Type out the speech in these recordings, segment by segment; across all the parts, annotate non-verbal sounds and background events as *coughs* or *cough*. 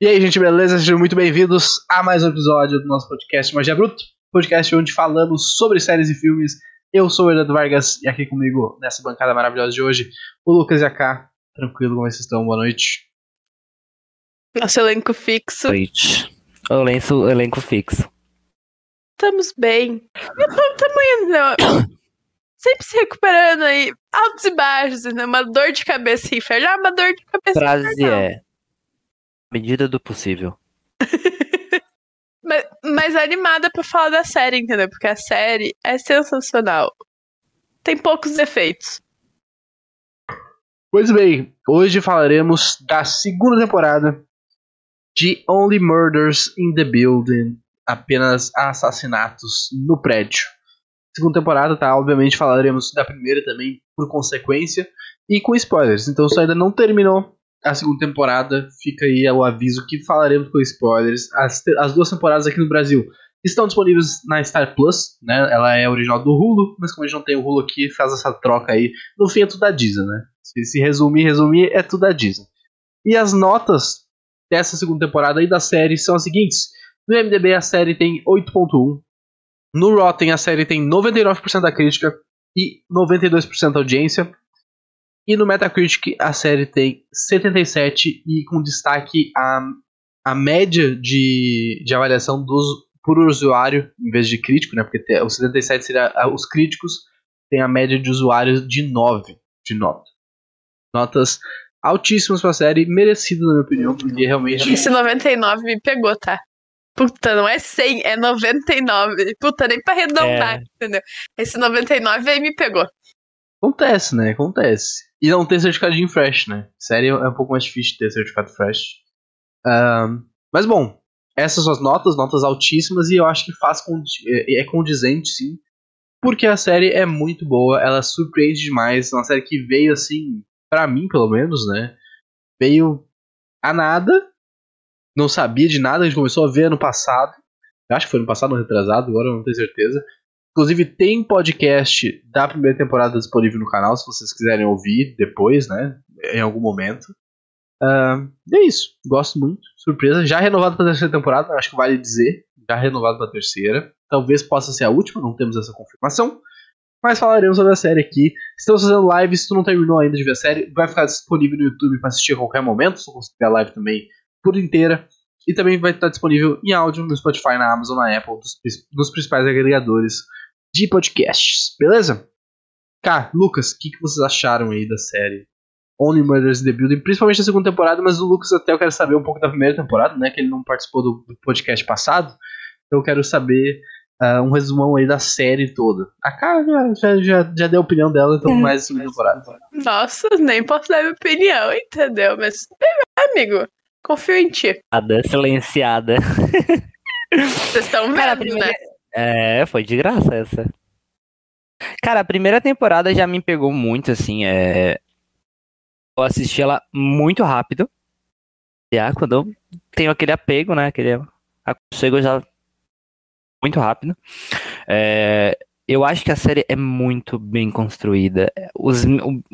E aí, gente, beleza? Sejam muito bem-vindos a mais um episódio do nosso podcast Magia Bruto, podcast onde falamos sobre séries e filmes. Eu sou o Eduardo Vargas e aqui comigo nessa bancada maravilhosa de hoje, o Lucas e a K. Tranquilo, como vocês estão? Boa noite. Nosso elenco fixo. Noite. O elenco, o elenco fixo. Estamos bem. Estamos indo? *coughs* Sempre se recuperando aí, altos e baixos, né? Uma dor de cabeça infernal, uma dor de cabeça Frase infernal. é. Medida do possível. *laughs* Mas, mas animada pra falar da série, entendeu? Porque a série é sensacional. Tem poucos efeitos. Pois bem, hoje falaremos da segunda temporada de Only Murders in the Building apenas assassinatos no prédio. Segunda temporada, tá? Obviamente falaremos da primeira também, por consequência, e com spoilers. Então, se ainda não terminou a segunda temporada, fica aí o aviso que falaremos com spoilers. As, as duas temporadas aqui no Brasil estão disponíveis na Star Plus, né? Ela é original do Hulu, mas como a gente não tem o Hulu aqui, faz essa troca aí. No fim é tudo da Disney, né? Se, se resumir, resumir, é tudo da Disney. E as notas dessa segunda temporada aí da série são as seguintes. No MDB a série tem 8.1. No Rotten a série tem 99% da crítica e 92% da audiência. E no Metacritic a série tem 77 e com destaque a, a média de, de avaliação dos, por usuário em vez de crítico, né? Porque tem, o 77 seria os críticos, tem a média de usuários de 9 de nota. Notas altíssimas pra série, merecido na minha opinião, porque realmente Esse 99 me pegou, tá? Puta, não é 100, é 99. Puta, nem pra arredondar, É. entendeu? Esse 99 aí me pegou. Acontece, né? Acontece. E não ter certificado de fresh, né? Série é um pouco mais difícil ter certificado fresh. Ahn, mas bom, essas são as notas, notas altíssimas, e eu acho que faz condi- é é condizente, sim. Porque a série é muito boa, ela surpreende demais. É uma série que veio assim, pra mim pelo menos, né? Veio a nada. Não sabia de nada, a gente começou a ver ano passado. Acho que foi ano passado, ano retrasado, agora eu não tenho certeza. Inclusive tem podcast da primeira temporada disponível no canal, se vocês quiserem ouvir depois, né? Em algum momento. E é isso. Gosto muito. Surpresa. Já renovado para a terceira temporada, acho que vale dizer. Já renovado para a terceira. Talvez possa ser a última, não temos essa confirmação. Mas falaremos sobre a série aqui. Estamos fazendo live, se tu não terminou ainda de ver a série, vai ficar disponível no YouTube para assistir a qualquer momento. Se conseguir a live também por inteira. E também vai estar disponível em áudio no Spotify, na Amazon, na Apple, nos principais agregadores de podcasts. Beleza? Cá, Lucas, o que, que vocês acharam aí da série Only Murders in the Building? Principalmente a segunda temporada, mas o Lucas até eu quero saber um pouco da primeira temporada, né? Que ele não participou do, podcast passado. Então eu quero saber ah, um resumão aí da série toda. A Cá já, já, já, já deu a opinião dela, então mais a segunda temporada. Nossa, nem posso dar minha opinião, entendeu? Mas, amigo, confio em ti. Silenciada. *laughs* Vocês estão Cara, vendo, primeira- né? É, foi de graça essa. Cara, a primeira temporada já me pegou muito, assim. É... Eu assisti ela muito rápido. Já, quando eu tenho aquele apego, né? Aquele aconchego já muito rápido. É, Eu acho que a série é muito bem construída. Os...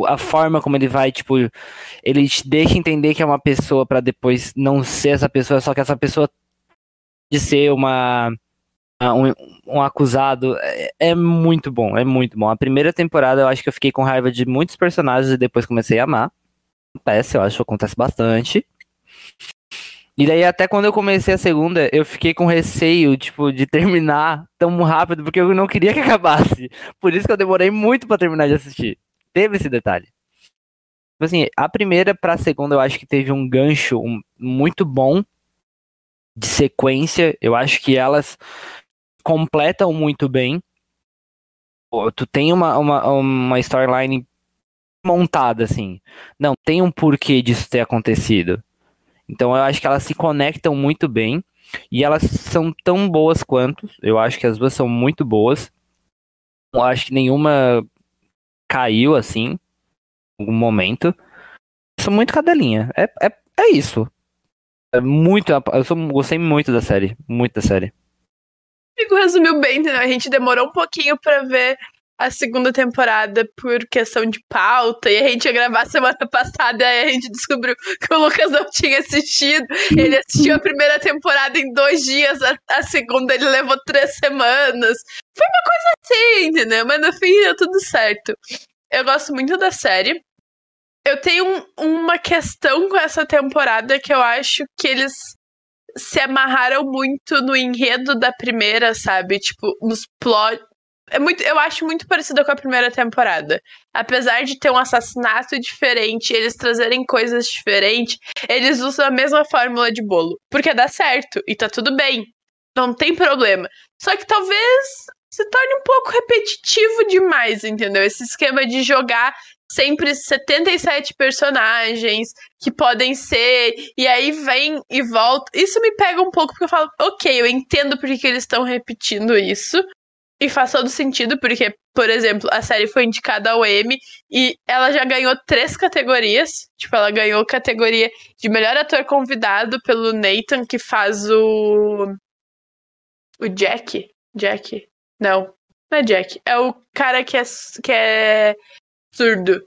A forma como ele vai, tipo, ele te deixa entender que é uma pessoa pra depois não ser essa pessoa, só que essa pessoa de ser uma um, um acusado é, é muito bom, é muito bom. A primeira temporada eu acho que eu fiquei com raiva de muitos personagens e depois comecei a amar. Acontece, eu acho que acontece bastante. E daí até quando eu comecei a segunda, eu fiquei com receio, tipo, de terminar tão rápido, porque eu não queria que *laughs* acabasse. Por isso que eu demorei muito pra terminar de assistir. Teve esse detalhe. Tipo assim, a primeira pra segunda eu acho que teve um gancho muito bom de sequência. Eu acho que elas completam muito bem. Tu tem uma, uma, uma storyline montada, assim. Não, tem um porquê disso ter acontecido. Então eu acho que elas se conectam muito bem. E elas são tão boas quanto. Eu acho que as duas são muito boas. Eu acho que nenhuma caiu, assim, em algum momento. Sou muito cadelinha. É, é, é isso. É muito. Eu sou, gostei muito da série. Muito da série. Amigo resumiu bem, entendeu? A gente demorou um pouquinho pra ver a segunda temporada por questão de pauta e a gente ia gravar semana passada e a gente descobriu que o Lucas não tinha assistido. Ele assistiu a primeira temporada em dois dias, a, a segunda ele levou três semanas. Foi uma coisa assim, entendeu? Mas no fim deu tudo certo. Eu gosto muito da série. Eu tenho um, uma questão com essa temporada que eu acho que eles se amarraram muito no enredo da primeira, sabe? Tipo, nos plot. É muito, eu acho muito parecida com a primeira temporada. Apesar de ter um assassinato diferente, eles trazerem coisas diferentes, eles usam a mesma fórmula de bolo. Porque dá certo e tá tudo bem. Não tem problema. Só que talvez se torne um pouco repetitivo demais, entendeu? Esse esquema de jogar sempre 77 personagens que podem ser, e aí vem e volta. Isso me pega um pouco porque eu falo, ok, eu entendo porque que eles estão repetindo isso. E faz todo sentido, porque, por exemplo, a série foi indicada ao Emmy e ela já ganhou três categorias. Tipo, ela ganhou categoria de melhor ator convidado pelo Nathan, que faz o. O Jack. Jack. Não. Não é Jack. É o cara que é, que é surdo.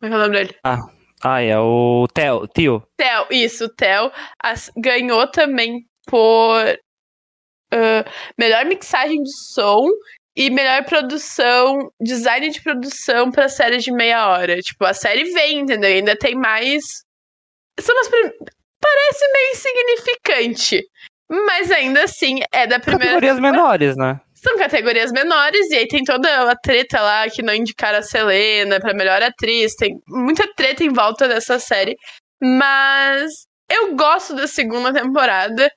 Como é que é o nome dele? Ah, ah é o Theo, Tio. Theo, isso, Theo. As, ganhou também por uh, melhor mixagem de som e melhor produção, design de produção pra série de meia hora. Tipo, a série vem, entendeu? E ainda tem mais. São as prim... Parece meio insignificante. Mas ainda assim, é da primeira. Categorias menores, né? São categorias menores, e aí tem toda a treta lá que não indicaram a Selena pra melhor atriz. Tem muita treta em volta dessa série. Mas eu gosto da segunda temporada.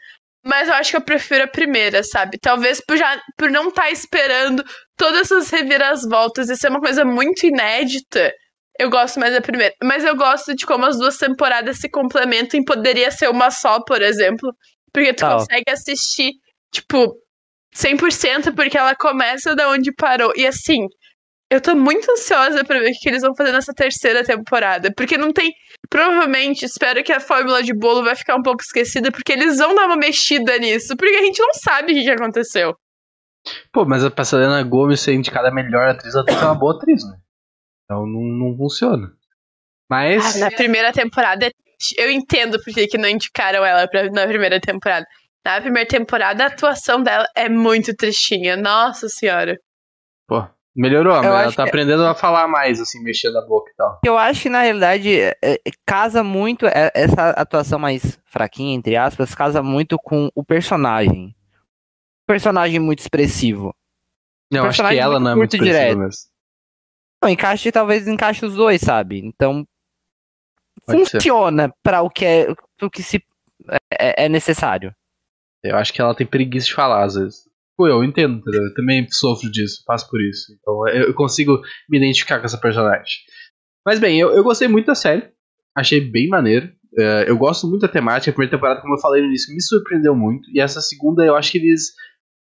Mas eu acho que eu prefiro a primeira, sabe? Talvez por, já, por não estar tá esperando todas essas reviravoltas e ser uma coisa muito inédita. Eu gosto mais da primeira. Mas eu gosto de como as duas temporadas se complementam e poderia ser uma só, por exemplo. Porque tu Tal. consegue assistir, tipo, 100% porque ela começa da onde parou. E assim, eu tô muito ansiosa pra ver o que eles vão fazer nessa terceira temporada. Porque não tem. Provavelmente, espero que a fórmula de bolo vai ficar um pouco esquecida, porque eles vão dar uma mexida nisso. Porque a gente não sabe o que que aconteceu. Pô, mas a Selena Gomes ser indicada a melhor atriz, ela tem que ser uma boa atriz, né? Então não, não funciona. Mas. Ah, na primeira temporada, eu entendo por que que não indicaram ela pra, na primeira temporada. Na primeira temporada, a atuação dela é muito tristinha. Nossa senhora. Pô, melhorou, mas ela tá que- aprendendo a falar mais, assim, mexendo a boca e tal. Eu acho que na realidade é, é, casa muito é, essa atuação mais fraquinha, entre aspas, casa muito com o personagem. Personagem muito expressivo. Não, acho que ela não é muito direto. mesmo. Não, encaixe, talvez encaixe os dois, sabe? Então Pode funciona para o que é o que se é, é necessário. Eu acho que ela tem preguiça de falar, às vezes. Pô, eu entendo, entendeu? Eu também sofro disso, passo por isso. Então eu consigo me identificar com essa personagem. Mas bem, eu, eu gostei muito da série. Achei bem maneiro. É, eu gosto muito da temática. A primeira temporada, como eu falei no início, me surpreendeu muito. E essa segunda, eu acho que eles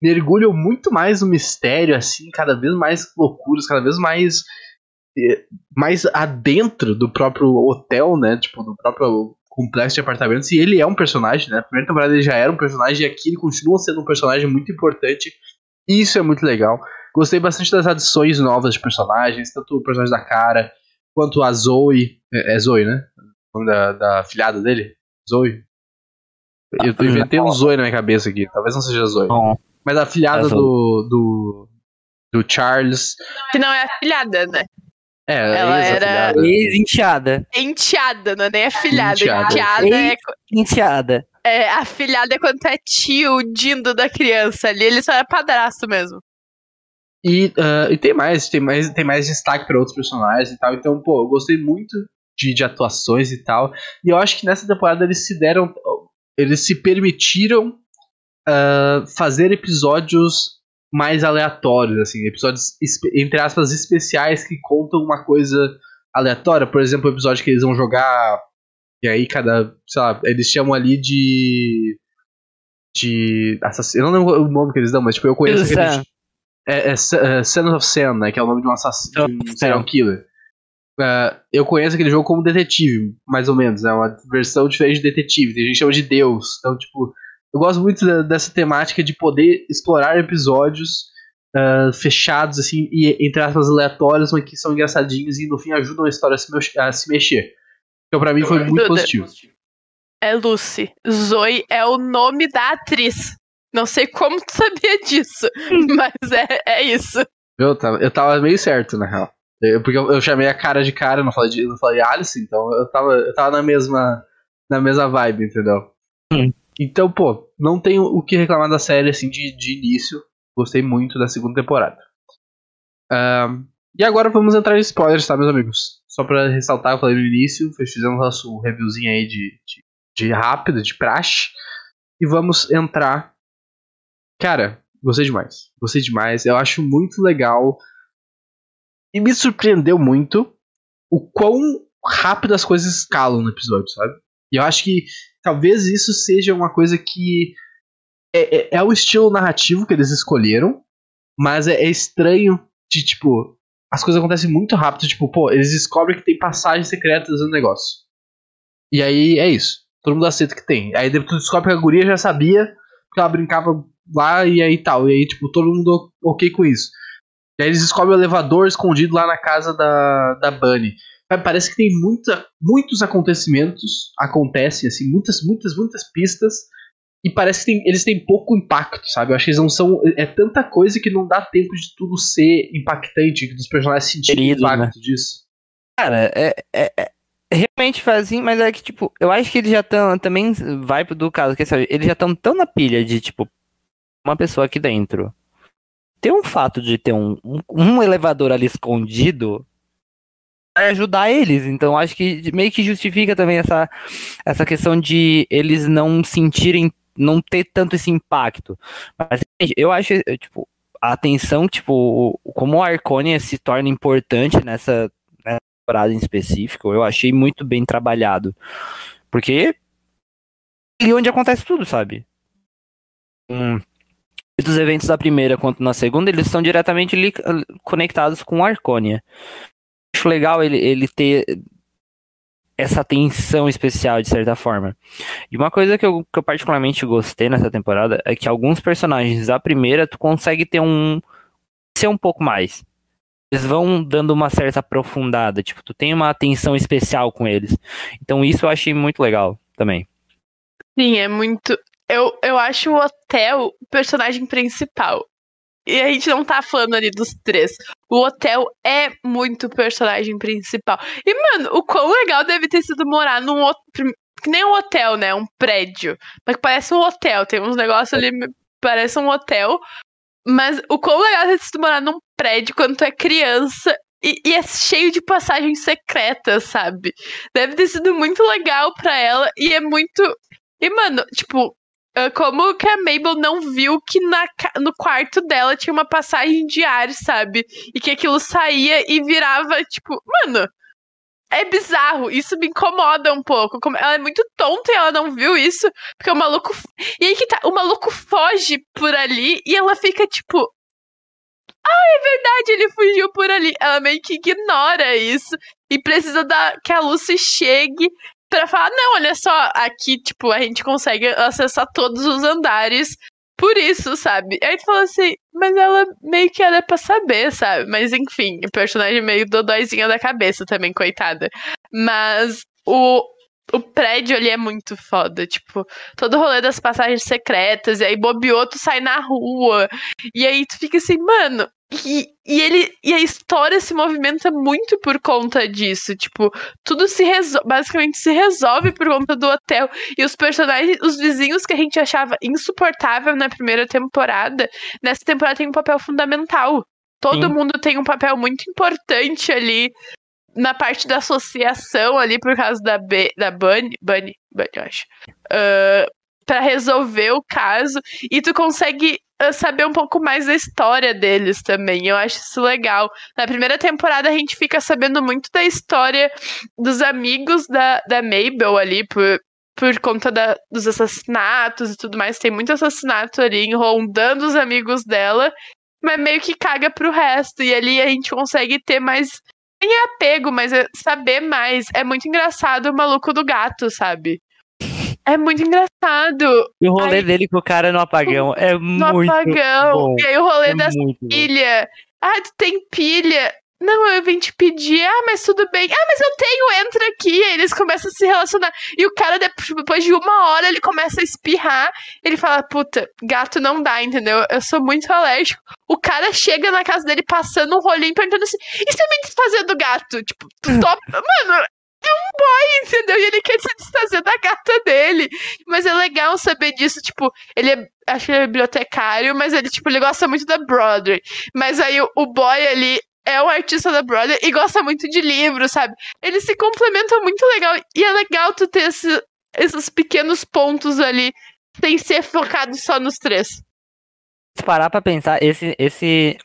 mergulham muito mais no mistério, assim, cada vez mais loucuras, cada vez mais. eh, mais adentro do próprio hotel, né? Tipo, do próprio complexo de apartamentos. E ele é um personagem, né? Na primeira temporada ele já era um personagem e aqui ele continua sendo um personagem muito importante. E isso é muito legal. Gostei bastante das adições novas de personagens, tanto o personagem da cara, quanto a Zoe. É, é Zoe, né? O nome da, da filhada dele? Zoe? Eu tô inventei um Zoe na minha cabeça aqui, talvez não seja Zoe. Bom, Mas a filhada É do, do. do Charles. Que não é afilhada, né? É, Ela era- ex-enteada. Enteada, não é nem afilhada. Enteada. Enteada é, Enteada. é afilhada é quando é tio, o dindo da criança ali. Ele só é padrasto mesmo. E, ah, e tem mais, tem mais, tem mais destaque para outros personagens e tal. Então, pô, eu gostei muito de, de atuações e tal. E eu acho que nessa temporada eles se deram. Eles se permitiram ah, fazer episódios mais aleatórios, assim, episódios entre aspas especiais que contam uma coisa aleatória. Por exemplo, o episódio que eles vão jogar. E aí cada. sei lá, eles chamam ali de. De. Assassino. Eu não lembro o nome que eles dão, mas tipo, eu conheço aquele. Sam. É, é, Sa- é Son of Sam, né? Que é o nome de um assassino, de um serial killer. É, eu conheço aquele jogo como detetive, mais ou menos. É uma versão diferente de detetive. Tem gente que chama de Deus. Então, tipo, eu gosto muito da- dessa temática de poder explorar episódios uh, fechados, assim, e entre aspas aleatórios, mas que são engraçadinhos e no fim ajudam a história a se, me a se mexer. Então pra mim foi muito Duda. positivo. É Lucy. Zoe é o nome da atriz. Não sei como tu sabia disso, mas é, é isso. Eu tava, eu tava meio certo, na real. Eu- porque eu, eu chamei a cara de cara, não falei de, não falei Alice, então eu tava, eu tava na mesma na mesma vibe, entendeu? Hum. Então, pô, não tenho o que reclamar da série, assim, de, de início. Gostei muito da segunda temporada. E agora vamos entrar em spoilers, tá, meus amigos? Só pra ressaltar, eu falei no início, fizemos nosso reviewzinho aí de, de, de rápido, de praxe. E vamos entrar. Cara, gostei demais. Gostei demais. Eu acho muito legal. E me surpreendeu muito o quão rápido as coisas escalam no episódio, sabe? E eu acho que talvez isso seja uma coisa que é, é, é o estilo narrativo que eles escolheram, mas é, é estranho de tipo as coisas acontecem muito rápido, tipo, pô, eles descobrem que tem passagens secretas no negócio. E aí é isso. Todo mundo aceita que tem. Aí depois tu descobre que a guria já sabia, porque ela brincava lá e aí tal. E aí, tipo, todo mundo ok com isso. E aí eles descobrem o elevador escondido lá na casa da, da Bunny. Sabe, Parece que tem muita, muitos acontecimentos acontecem, assim, muitas, muitas, muitas pistas. E parece que tem- eles têm pouco impacto, sabe? Eu acho que eles não são. É tanta coisa que não dá tempo de tudo ser impactante, dos personagens sentirem o impacto disso. Cara, é, é- é- realmente faz assim, mas é que, tipo, eu acho que eles já estão, também vai do caso, que assim, eles já estão tão na pilha de, tipo, uma pessoa aqui dentro. Tem um fato de ter um, um, um elevador ali escondido ajudar eles, então acho que meio que justifica também essa, essa questão de eles não sentirem, não ter tanto esse impacto. Mas, gente, eu acho, eh, tipo, a atenção, tipo, como o Arconia se torna importante nessa temporada em específico, eu achei muito bem trabalhado. Porque é ali onde acontece tudo, sabe? Hum, dos eventos da primeira quanto na segunda, eles estão diretamente conectados com Arconia. Acho legal ele, ele ter essa atenção especial, de certa forma. E uma coisa que eu, que eu particularmente gostei nessa temporada é que alguns personagens da primeira tu consegue ter um. ser um pouco mais eles vão dando uma certa aprofundada, tipo, tu tem uma atenção especial com eles. Então isso eu achei muito legal também. Sim, é muito. Eu, eu acho o hotel o personagem principal. E a gente não tá falando ali dos três. O hotel é muito personagem principal. E, mano, o quão legal deve ter sido morar num outro. Que nem um hotel, né? Um prédio. Mas que parece um hotel. Tem uns negócios ali. Parece um hotel. Mas o quão legal deve ter sido morar num prédio quando tu é criança. E, e é cheio de passagens secretas, sabe? Deve ter sido muito legal pra ela. E é muito. E, mano, tipo, como que a Mabel não viu que na, no quarto dela tinha uma passagem de ar, sabe? E que aquilo saía e virava, tipo, mano. É bizarro, isso me incomoda um pouco. Ela é muito tonta e ela não viu isso, porque o maluco. E aí que tá, o maluco foge por ali e ela fica tipo. Ah, é verdade, ele fugiu por ali. Ela meio que ignora isso e precisa da, que a Lucy chegue pra falar: não, olha só, aqui, tipo, a gente consegue acessar todos os andares por isso, sabe? Aí tu fala assim, mas ela meio que era pra saber, sabe? Mas enfim, o personagem meio dodóizinha da cabeça também, coitada. Mas o, o prédio ali é muito foda, tipo, todo o rolê das passagens secretas, e aí bobeou, tu sai na rua, e aí tu fica assim, mano. E, e ele e a história se movimenta muito por conta disso, tipo, tudo se resolve, basicamente se resolve por conta do hotel. E os personagens, os vizinhos que a gente achava insuportável na primeira temporada, nessa temporada tem um papel fundamental. Todo Sim. mundo tem um papel muito importante ali na parte da associação ali por causa da B, da Bunny, Bunny, Bunny, eu acho. Ah, pra resolver o caso e tu consegue ah, saber um pouco mais da história deles também. Eu acho isso legal. Na primeira temporada a gente fica sabendo muito da história dos amigos da, da Mabel ali por por conta da- dos assassinatos e tudo mais, tem muito assassinato ali rondando os amigos dela, mas meio que caga pro resto. E ali a gente consegue ter mais. Nem é apego, mas é saber mais. É muito engraçado o maluco do gato, sabe? É muito engraçado. E o rolê Ai. dele com o cara no apagão é No muito apagão. bom. E aí o rolê É da pilha. Ah, tu tem pilha. Não, eu vim te pedir. Ah, mas tudo bem. Ah, mas eu tenho, entra aqui. Aí eles começam a se relacionar. E o cara, depois depois de uma hora, ele começa a espirrar. Ele fala, puta, gato não dá, entendeu? Eu sou muito alérgico. O cara chega na casa dele passando um rolinho perguntando assim: e se eu me desfazer do gato? Tipo, tu *laughs* topa. Mano, é um boy, entendeu? E ele quer se desfazer da gata dele. Mas é legal saber disso. Tipo, ele é. Acho que ele é bibliotecário, mas ele, tipo, ele gosta muito da Broadway. Mas aí o, o boy ali é um artista da Broadway e gosta muito de livros, sabe? Eles se complementam muito legal. E é legal tu ter esse- esses pequenos pontos ali, sem ser focado só nos três. Se parar pra pensar, esse, esse,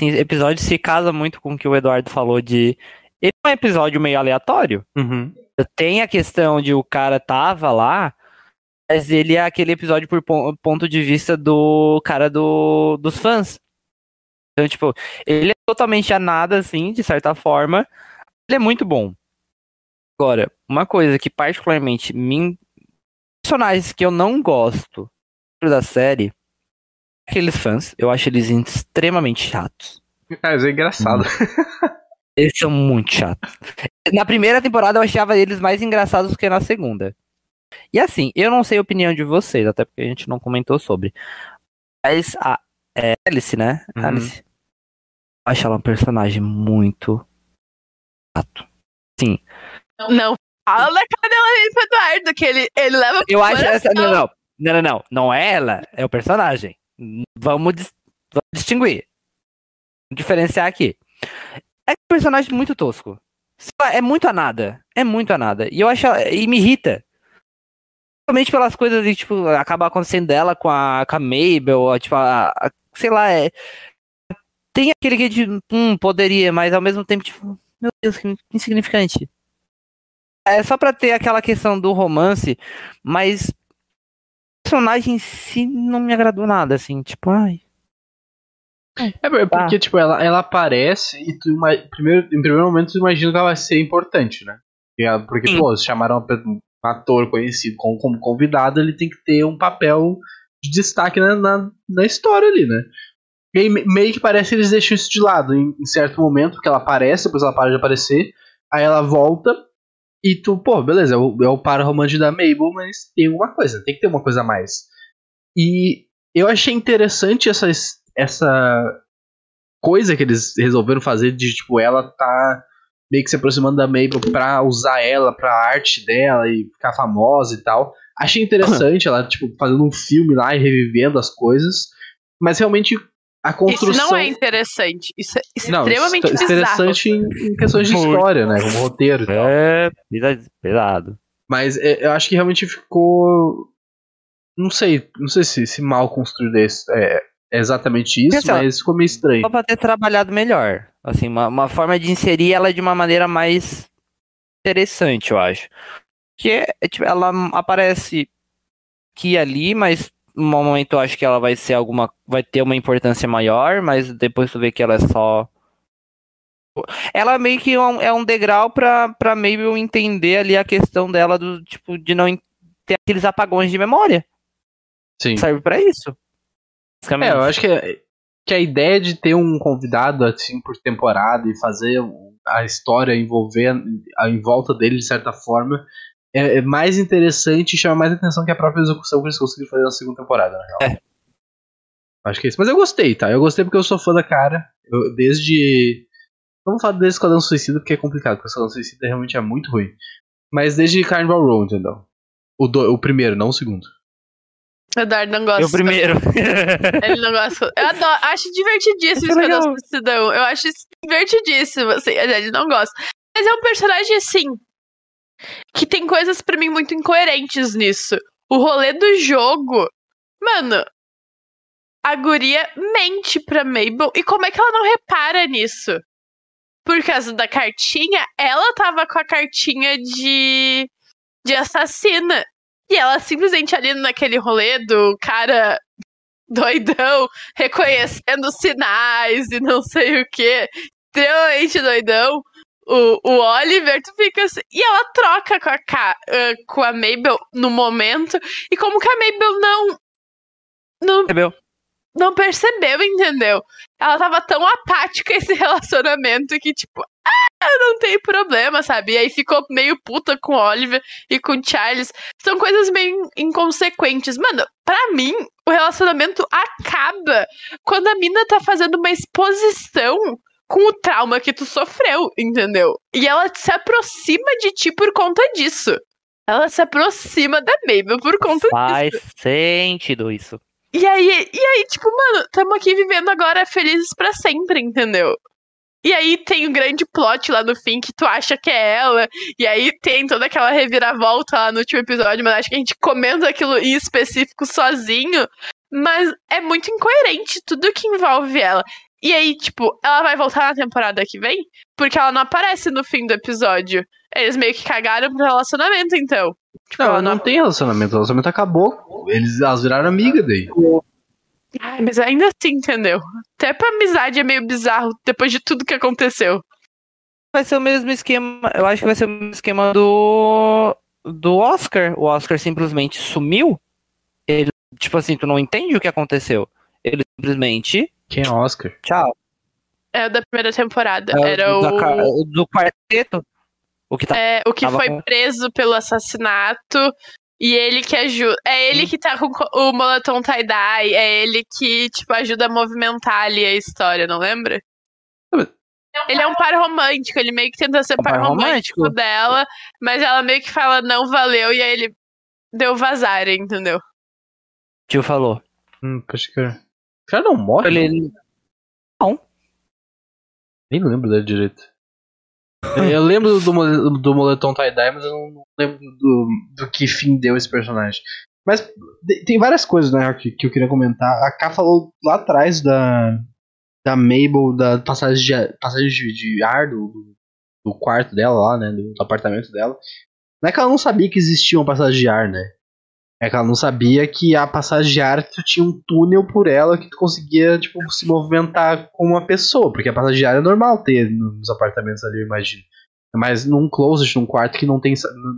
esse episódio se casa muito com o que o Eduardo falou de. Ele é um episódio meio aleatório. Uhum. Tem a questão de o cara tava lá, mas ele é aquele episódio por pon- ponto de vista do cara do, dos fãs. Então, tipo, ele é totalmente a nada, assim, de certa forma. Ele é muito bom. Agora, uma coisa que particularmente me. Personagens que eu não gosto da série, aqueles fãs, eu acho eles extremamente chatos. Isso é engraçado. Eles são muito chatos. Na primeira temporada eu achava eles mais engraçados do que na segunda. E assim, eu não sei a opinião de vocês, até porque a gente não comentou sobre. Mas a é Alice, né? Uhum. Alice. Eu acho ela um personagem muito chato. Sim. Não fala da cara dela aí pro Eduardo, que ele, ele leva pro Eu acho essa. Não, não. Não, não, não. Não é ela, é o personagem. Vamos, dis- vamos distinguir. Diferenciar aqui. É um personagem muito tosco. É muito a nada. É muito a nada. E eu acho. ela- E me irrita. Principalmente pelas coisas de, tipo, acabar acontecendo dela com a, com a Mabel, ou, tipo, a, a- sei lá, é. Tem aquele que de. Hum, poderia, mas ao mesmo tempo, tipo, meu Deus, que insignificante. É só pra ter aquela questão do romance, mas o personagem em si não me agradou nada, assim, tipo, ai. É é porque, tipo, ela, ela aparece e tu primeiro, em primeiro momento tu imagina que ela vai ser importante, né? Porque, Sim. pô, se chamaram um ator conhecido como, como convidado, ele tem que ter um papel de destaque na, na, na história ali, né? E meio que parece que eles deixam isso de lado em, em certo momento, que ela aparece, depois ela para de aparecer, aí ela volta e tu, pô, beleza, é o, é o par romântico da Mabel, mas tem alguma coisa, tem que ter uma coisa a mais. E eu achei interessante essa, essa coisa que eles resolveram fazer de, tipo, ela tá meio que se aproximando da Mabel pra usar ela pra arte dela e ficar famosa e tal. Achei interessante ela, tipo, fazendo um filme lá e revivendo as coisas, mas realmente a construção... Isso não é interessante. Isso é Não, extremamente isso- bizarro. interessante em, em questões de história, né, como roteiro e tal. É, pesa- pesado. Mas é, eu acho que realmente ficou. Não sei, não sei se, se mal construído é, esse- é- é exatamente isso, Pensa- mas ficou meio estranho. Só pra ter trabalhado melhor. Assim, uma, uma forma de inserir ela de uma maneira mais interessante, eu acho. Que é, tipo, ela aparece aqui e ali, mas no momento eu acho que ela vai ser alguma. Vai ter uma importância maior, mas depois tu vê que ela é só. Ela meio que é um, é um degrau pra, pra Mabel entender ali a questão dela do tipo de não ter aqueles apagões de memória. Sim. Serve pra isso. É, eu acho que, é- que a ideia de ter um convidado assim por temporada e fazer a história envolver a- em volta dele de certa forma é, é mais interessante e chama mais atenção que a própria execução que eles conseguiram fazer na segunda temporada, na real. Acho que é isso. Mas eu gostei, tá? Eu gostei porque eu sou fã da cara. Eu, desde. Vamos falar desde Esquadrão Suicida porque é complicado, porque Esquadrão Suicida realmente é muito ruim. Mas desde Carnival Row, entendeu? O, do- o primeiro, não o segundo. O Eduardo não gosta. Eu primeiro. Ele não gosta. Eu adoro, acho divertidíssimo legal. Esquadrão Suicidão. Eu acho isso divertidíssimo, assim. Ele não gosta. Mas é um personagem, assim, que tem coisas pra mim muito incoerentes nisso. O rolê do jogo. Mano, a guria mente pra Mabel. E como é que ela não repara nisso? Por causa da cartinha, ela tava com a cartinha de, de assassina. E ela simplesmente ali naquele rolê do cara doidão, reconhecendo sinais e não sei o que, extremamente doidão. O, o Oliver, tu fica assim. E ela troca com a, Ka, uh, com a Mabel no momento. E como que a Mabel não. Não, Percebeu? não percebeu, entendeu? Ela tava tão apática esse *laughs* relacionamento que, tipo, ah, não tem problema, sabe? E aí ficou meio puta com o Oliver e com o Charles. São coisas meio inconsequentes. Mano, pra mim, o relacionamento acaba quando a mina tá fazendo uma exposição com o trauma que tu sofreu, entendeu? E ela se aproxima de ti por conta disso. Ela se aproxima da Mabel por conta Faz disso. sentido isso. E aí, e aí, tipo, mano, tamo aqui vivendo agora felizes pra sempre, entendeu? E aí tem um grande plot lá no fim que tu acha que é ela. E aí tem toda aquela reviravolta lá no último episódio, mas acho que a gente comenta aquilo em específico sozinho. Mas é muito incoerente tudo que envolve ela. E aí, tipo, ela vai voltar na temporada que vem? Porque ela não aparece no fim do episódio. Eles meio que cagaram pro relacionamento, então. Tipo, Não, ela não tem relacionamento. O relacionamento acabou. Eles, elas viraram amiga daí. Ai, mas ainda assim, entendeu? Até pra amizade é meio bizarro depois de tudo que aconteceu. Vai ser o mesmo esquema. Eu acho que vai ser o mesmo esquema do. Do Oscar. O Oscar simplesmente sumiu. Ele, tipo assim, tu não entende o que aconteceu. Ele simplesmente. Quem é Oscar? Tchau. É o da primeira temporada. É Era do, da o. do quarteto. O que tá. É, o que foi com- preso pelo assassinato. E ele que ajuda. É ele que tá com co- o moletom tie-dye. É ele que, tipo, ajuda a movimentar ali a história, não lembra? Ele é um par romântico, ele meio que tenta ser Um par par romântico romântico? dela, mas ela meio que fala não valeu, e aí ele deu vazar, entendeu? tio falou. Hum, acho que. O cara não morre? Ele. Nem lembro dele direito. Eu lembro do, do moletom tie-dye, mas eu não lembro do, do que fim deu esse personagem. Mas tem várias coisas, né, que, que eu queria comentar. A K falou lá atrás da, da Mabel, da passagem de, passagem de, de ar do, do quarto dela lá, né, do, do apartamento dela. Não é que ela não sabia que existia uma passagem de ar, né? É que ela não sabia que a passagem de ar tu tinha um túnel por ela que tu conseguia, tipo, se movimentar como uma pessoa. Porque a passagem de ar é normal ter nos apartamentos ali, eu imagino. Mas num closet, num quarto que não tem,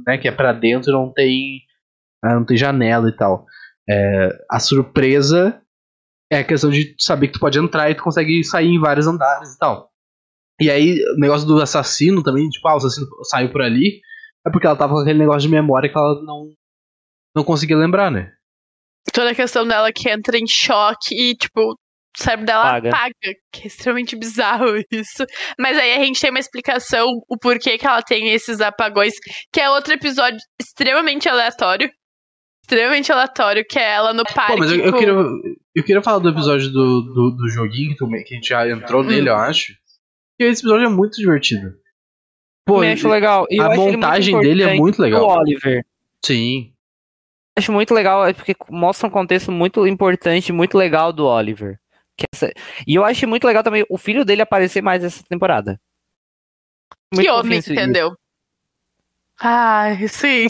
né, que é pra dentro, não tem, ah, não tem janela e tal. É, a surpresa é a questão de saber que tu pode entrar e tu consegue sair em vários andares e tal. E aí, o negócio do assassino também, tipo, ah, o assassino saiu por ali, é porque ela tava com aquele negócio de memória que ela não, não conseguia lembrar, né? Toda a questão dela que entra em choque e, tipo, o cérebro dela Apaga. apaga, que é extremamente bizarro *laughs* isso. Mas aí a gente tem uma explicação, o porquê que ela tem esses apagões, que é outro episódio extremamente aleatório. Extremamente aleatório, que é ela no parque. Pô, mas eu, eu com- queria, eu queria falar do episódio do, do, do joguinho que, tu, que a gente já entrou Hum. nele, eu acho. E esse episódio é muito divertido. Pô, Também acho legal. E eu a montagem dele é muito legal. O Oliver. sim. Acho muito legal, é porque mostra um contexto muito importante, muito legal do Oliver. Que essa- E eu acho muito legal também o filho dele aparecer mais essa temporada. Que Muito homem, fofinho isso. entendeu? Ai, sim.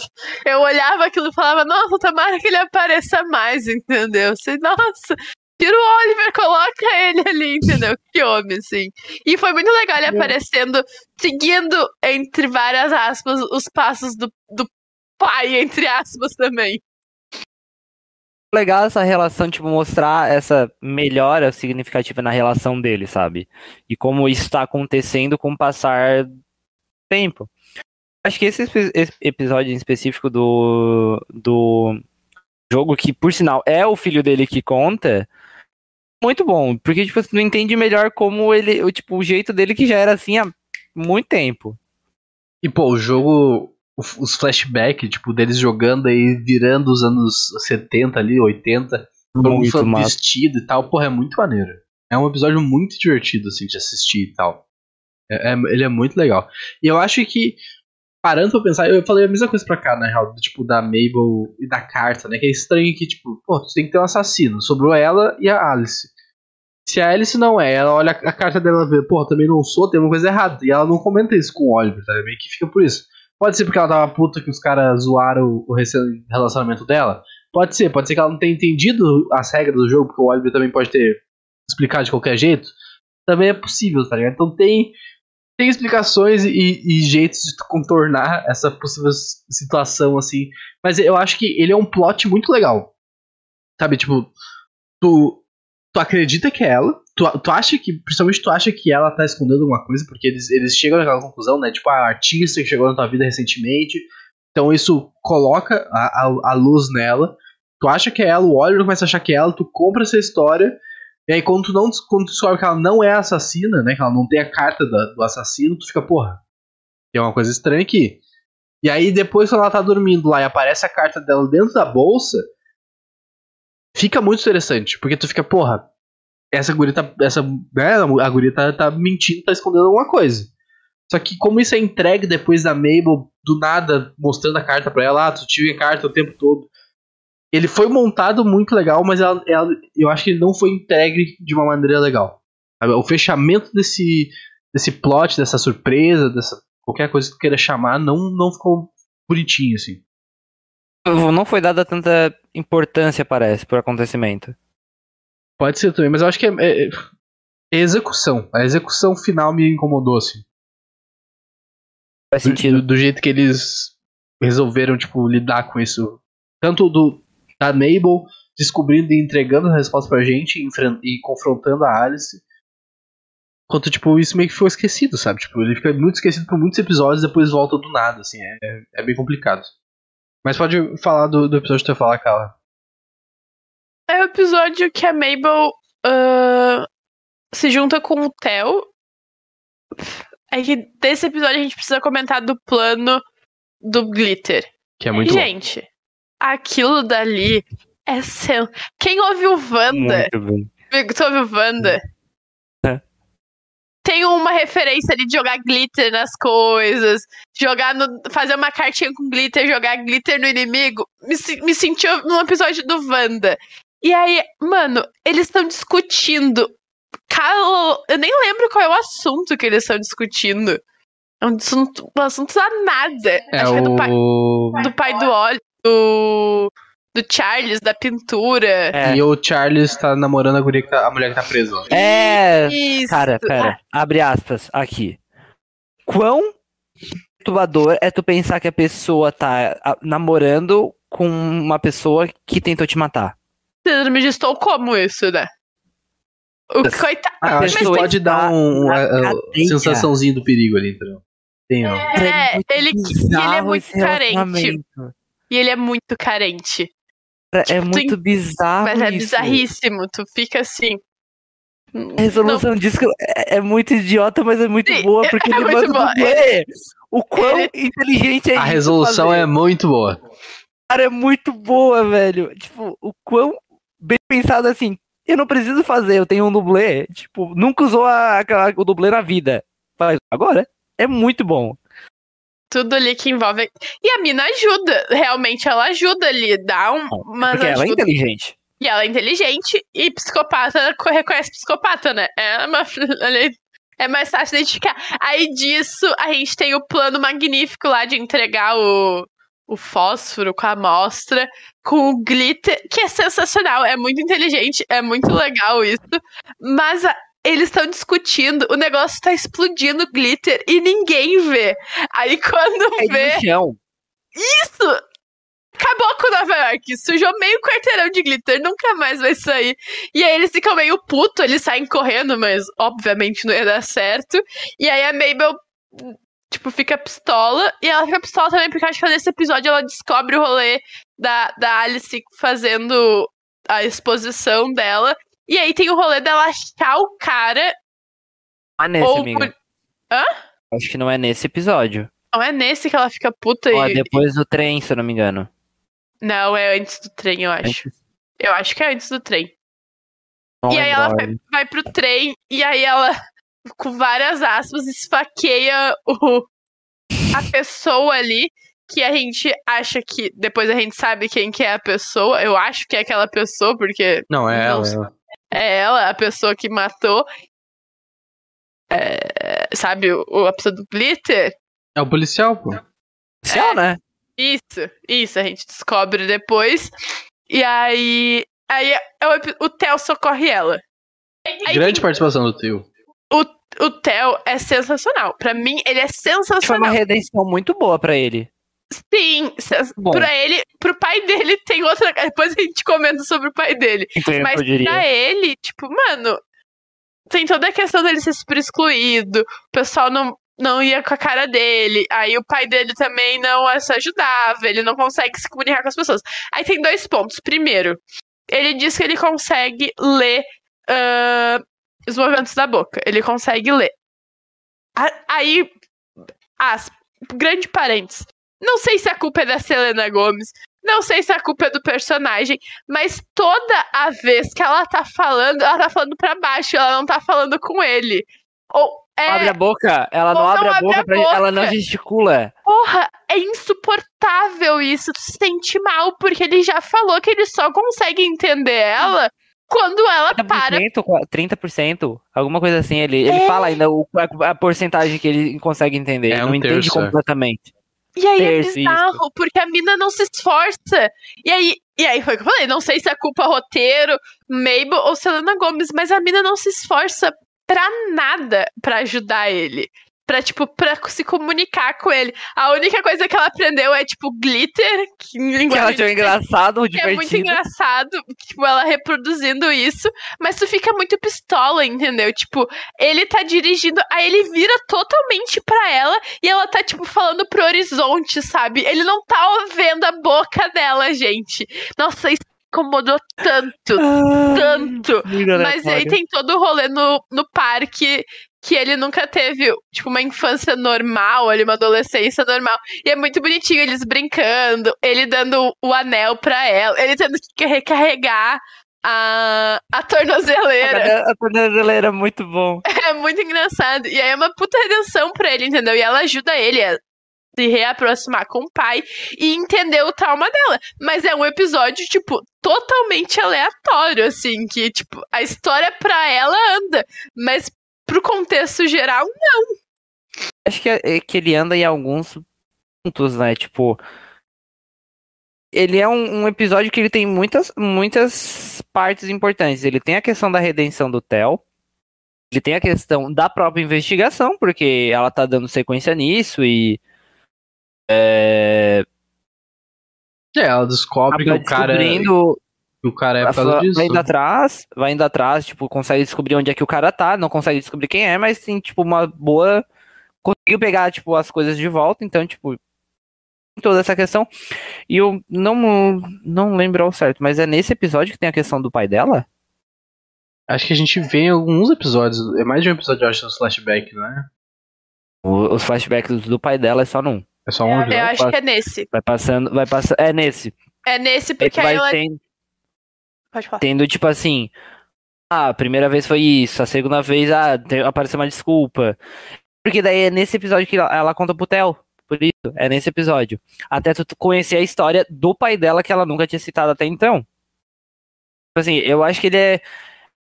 Eu olhava aquilo e falava, nossa, tomara que ele apareça mais, entendeu? Assim, nossa, tira o Oliver, coloca ele ali, entendeu? Que homem, sim. E foi muito legal ele aparecendo, seguindo, entre várias aspas, os passos do, do pai, entre aspas, também. Legal essa relação, tipo, mostrar essa melhora significativa na relação dele, sabe? E como isso está acontecendo com o passar tempo. Acho que esse, esse episódio em específico do, do jogo, que por sinal é o filho dele que conta, muito bom, porque tipo, você não entende melhor como ele, o, tipo, o jeito dele que já era assim há muito tempo. E, pô, o jogo. Os flashbacks, tipo, deles jogando aí, virando os anos 70 ali, 80. Todo mundo vestido e tal. Porra, é muito maneiro. É um episódio muito divertido, assim, de assistir e tal. É- é- ele é muito legal. E eu acho que, parando pra pensar, eu falei a mesma coisa pra cá, na real, do, tipo, da Mabel e da carta, né? Que é estranho que, tipo, pô, tu tem que ter um assassino. Sobrou ela e a Alice. Se a Alice não é, ela olha a carta dela e vê, pô, também não sou, tem uma coisa errada. E ela não comenta isso com o Oliver, tá? Meio que fica por isso. Pode ser porque ela tava puta que os caras zoaram o relacionamento dela. Pode ser, pode ser que ela não tenha entendido as regras do jogo, porque o Oliver também pode ter explicado de qualquer jeito. Também é possível, tá ligado? Então tem tem explicações e, e jeitos de contornar essa possível situação, assim. Mas eu acho que ele é um plot muito legal. Sabe, tipo, tu, tu acredita que é ela, tu, tu acha que, principalmente tu acha que ela tá escondendo alguma coisa, porque eles, eles chegam naquela conclusão, né? Tipo, a artista que chegou na tua vida recentemente. Então isso coloca a, a, a luz nela. Tu acha que é ela, o Oliver começa a achar que é ela, tu compra essa história. E aí quando tu, não, quando tu descobre que ela não é assassina, né? Que ela não tem a carta da, do assassino, tu fica, porra. Tem uma coisa estranha aqui. E aí depois quando ela tá dormindo lá e aparece a carta dela dentro da bolsa, fica muito interessante. Porque tu fica, porra, essa guria tá. Essa, né, a guria tá, tá mentindo, tá escondendo alguma coisa. Só que como isso é entregue depois da Mabel, do nada, mostrando a carta pra ela, ah, tu tinha a carta o tempo todo ele foi montado muito legal, mas ela, ela, eu acho que ele não foi entregue de uma maneira legal. O fechamento desse, desse plot, dessa surpresa, dessa qualquer coisa que tu queira chamar, não, não ficou bonitinho assim. Não foi dada tanta importância, parece, pro acontecimento. Pode ser também, mas eu acho que é, é, é execução. A execução final me incomodou, assim. Faz sentido. Do, do, jeito que eles resolveram, tipo, lidar com isso. Tanto do, da Mabel descobrindo e entregando a resposta pra gente e, e confrontando a Alice. Quanto, tipo, isso meio que foi esquecido, sabe? Tipo, ele fica muito esquecido por muitos episódios e depois volta do nada, assim. É, é bem complicado. Mas pode falar do, do episódio que tu falar, Carla. É o episódio que a Mabel uh, se junta com o Theo. É que desse episódio a gente precisa comentar do plano do Glitter. Que é muito Gente, bom aquilo dali é seu. Quem ouviu Wanda? Tu ouviu Wanda? É. Tem uma referência ali de jogar glitter nas coisas, jogar no. fazer uma cartinha com glitter, jogar glitter no inimigo. Me, me sentiu num episódio do Wanda. E aí, mano, eles estão discutindo. Cal... Eu nem lembro qual é o assunto que eles estão discutindo. É um assunto, um assunto a nada. É Acho o... que é do pai do, pai do Oli do, do Charles, da pintura. É. E o Charles tá namorando a, guria que tá, a mulher que tá presa. É. Isso. Cara, pera. Abre aspas aqui. Quão perturbador é tu pensar que a pessoa tá namorando com uma pessoa que tentou te matar? Síndrome de como isso, né? O coitado. Ah, acho que pode dar um, uma, sensaçãozinho do perigo ali, então. Tem, ó. É, ele, ele é muito carente. E ele é muito carente. É, é tipo, muito tu... bizarro. Mas é isso. bizarríssimo. Tu fica assim. A resolução não... disso é, é, muito idiota, mas é muito Sim, boa, porque *laughs* é ele manda boa. Ele... o quão ele... inteligente é A resolução fazer. é muito boa. Cara, é muito boa, velho. Tipo, o quão bem pensado assim. Eu não preciso fazer, eu tenho um dublê. Tipo, nunca usou a, a, o dublê na vida. Faz agora. É muito bom tudo ali que envolve. E a mina ajuda, realmente ela ajuda ali, dá um. Mas Porque ajuda... ela é inteligente. E ela é inteligente e psicopata reconhece psicopata, né? É, uma... *laughs* é mais fácil identificar. Aí disso, a gente tem o plano magnífico lá de entregar o, o fósforo com a amostra, com o glitter, que é sensacional, é muito inteligente, é muito legal isso. Mas a, eles estão discutindo, o negócio tá explodindo glitter e ninguém vê. Aí quando é vê. chão. Isso! Acabou com Nova York, sujou meio quarteirão de glitter, nunca mais vai sair. E aí eles ficam meio puto, eles saem correndo, mas obviamente não ia dar certo. E aí a Mabel, tipo, fica pistola. E ela fica pistola também, porque acho que nesse episódio ela descobre o rolê da, da Alice fazendo a exposição dela. E aí tem o rolê dela achar o cara. É nesse, ou... amiga. Hã? Acho que não é nesse episódio. Não é nesse que ela fica puta Ou e. é depois do trem, se eu não me engano. Não, é antes do trem, eu acho. Antes? Eu acho que é antes do trem. Não e aí ela vai, vai pro trem e aí ela, com várias aspas, esfaqueia o, a pessoa ali que a gente acha que. Depois a gente sabe quem que é a pessoa. Eu acho que é aquela pessoa, porque. Não, é não, ela. É ela, a pessoa que matou. É, sabe, o, a pessoa do glitter? É o policial, pô. Policial, é, né? Isso, isso, a gente descobre depois. E aí. Aí é o, o Theo socorre ela. Aí Grande tem, participação do Theo. O, o Theo é sensacional. Pra mim, ele é Foi uma sensacional. redenção muito boa pra ele. Sim, Bom. pra ele, pro pai dele *laughs* tem outra. Depois a gente comenta sobre o pai dele. Mas eu diria. pra ele, tipo, mano, tem toda a questão dele ser super excluído, o pessoal não, não ia com a cara dele, aí o pai dele também não se ajudava, ele não consegue se comunicar com as pessoas. Aí tem dois pontos. Primeiro, ele diz que ele consegue ler ah, os movimentos da boca, ele consegue ler. Aí, as, grande parênteses. Não sei se a culpa é da Selena Gomes, não sei se a culpa é do personagem, mas toda a vez que ela tá falando, ela tá falando pra baixo, ela não tá falando com ele. Ou é, Abre a boca, ela não Ou abre não a boca, a pra- boca. ela não gesticula. porra, é insuportável isso. Tu se sente mal porque ele já falou que ele só consegue entender ela quando ela para 30%, 30%, alguma coisa assim. Ele, ele É. fala ainda o- a, a porcentagem que ele consegue entender. É ele um não entende terço, é. completamente. E aí é bizarro, porque a mina não se esforça. E aí, e aí foi o que eu falei, não sei se é culpa roteiro, Mabel ou Selena Gomes, mas a mina não se esforça pra nada pra ajudar ele. Pra, tipo, pra se comunicar com ele. A única coisa que ela aprendeu é, tipo, glitter, que Que ela achou engraçado, que é muito divertido. engraçado, tipo, ela reproduzindo isso, mas tu fica muito pistola, entendeu? Tipo, ele tá dirigindo, aí ele vira totalmente pra ela e ela tá, tipo, falando pro horizonte, sabe? Ele não tá vendo a boca dela, gente. Nossa, isso incomodou tanto, Ah, tanto. Mas aí tem todo o rolê no, no parque que ele nunca teve, tipo, uma infância normal, ali, uma adolescência normal. E é muito bonitinho eles brincando, ele dando o anel pra ela, ele tendo que recarregar a, a tornozeleira. A tornozeleira é muito bom. *laughs* É muito engraçado. E aí é uma puta redenção pra ele, entendeu? E ela ajuda ele a se reaproximar com o pai e entender o trauma dela. Mas é um episódio, tipo, totalmente aleatório, assim, que, tipo, a história pra ela anda, mas pro contexto geral, Acho que, é- que ele anda em alguns pontos, né? Tipo. Ele é um, um episódio que ele tem muitas, muitas partes importantes. Ele tem a questão da redenção do Theo. Ele tem a questão da própria investigação, porque ela tá dando sequência nisso e. É, É, ela descobre que o cara, descobrindo o cara é por causa disso. vai indo atrás, vai indo atrás, tipo, consegue descobrir onde é que o cara tá, não consegue descobrir quem é, mas tem, tipo, uma boa. Conseguiu pegar, tipo, as coisas de volta, então, tipo. Toda essa questão. E eu não, não lembro ao certo, mas é nesse episódio que tem a questão do pai dela? Acho que a gente vê em alguns episódios. É mais de um episódio, eu acho, dos flashback, né? O- Os flashbacks do pai dela é só num. É só um eu episódio. acho que é nesse. Vai passando, vai passando. É nesse. É nesse, Aí porque vai aí ela. tendo, Pode falar. tendo, tipo assim. Ah, a primeira vez foi isso, a segunda vez, ah, apareceu uma desculpa. Porque daí é nesse episódio que ela, conta pro Theo. Por isso, é nesse episódio. Até tu conhecer a história do pai dela que ela nunca tinha citado até então. Tipo Assim, eu acho que ele é,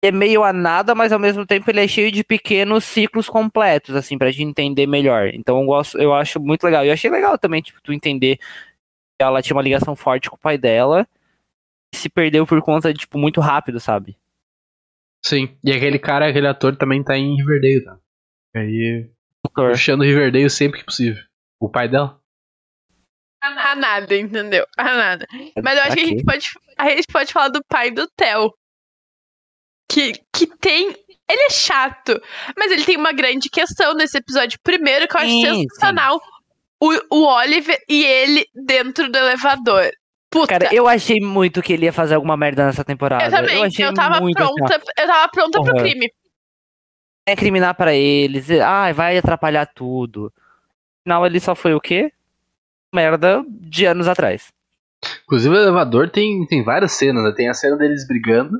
é meio a nada, mas ao mesmo tempo ele é cheio de pequenos ciclos completos, assim, pra gente entender melhor. Então eu gosto, eu acho muito legal. E eu achei legal também, tipo, tu entender que ela tinha uma ligação forte com o pai dela se perdeu por conta de, tipo, muito rápido, sabe? Sim. E aquele cara, aquele ator também tá em Riverdale, tá? E aí, puxando Riverdale sempre que possível. O pai dela? A nada, entendeu? A nada. Mas eu acho que a gente pode, a gente pode falar do pai do Theo. Que, que tem. Ele é chato, mas ele tem uma grande questão nesse episódio. Primeiro, que eu acho Sim, sensacional o, o Oliver e ele dentro do elevador. Puta, Cara, eu achei muito que ele ia fazer alguma merda nessa temporada. eu também. Eu, achei tava muito assim, pronta. Eu tava pronta pro crime. é criminar pra eles. Ah, vai atrapalhar tudo. No final ele só foi o quê? Merda de anos atrás. Inclusive, o elevador tem, tem várias cenas, né? Tem a cena deles brigando.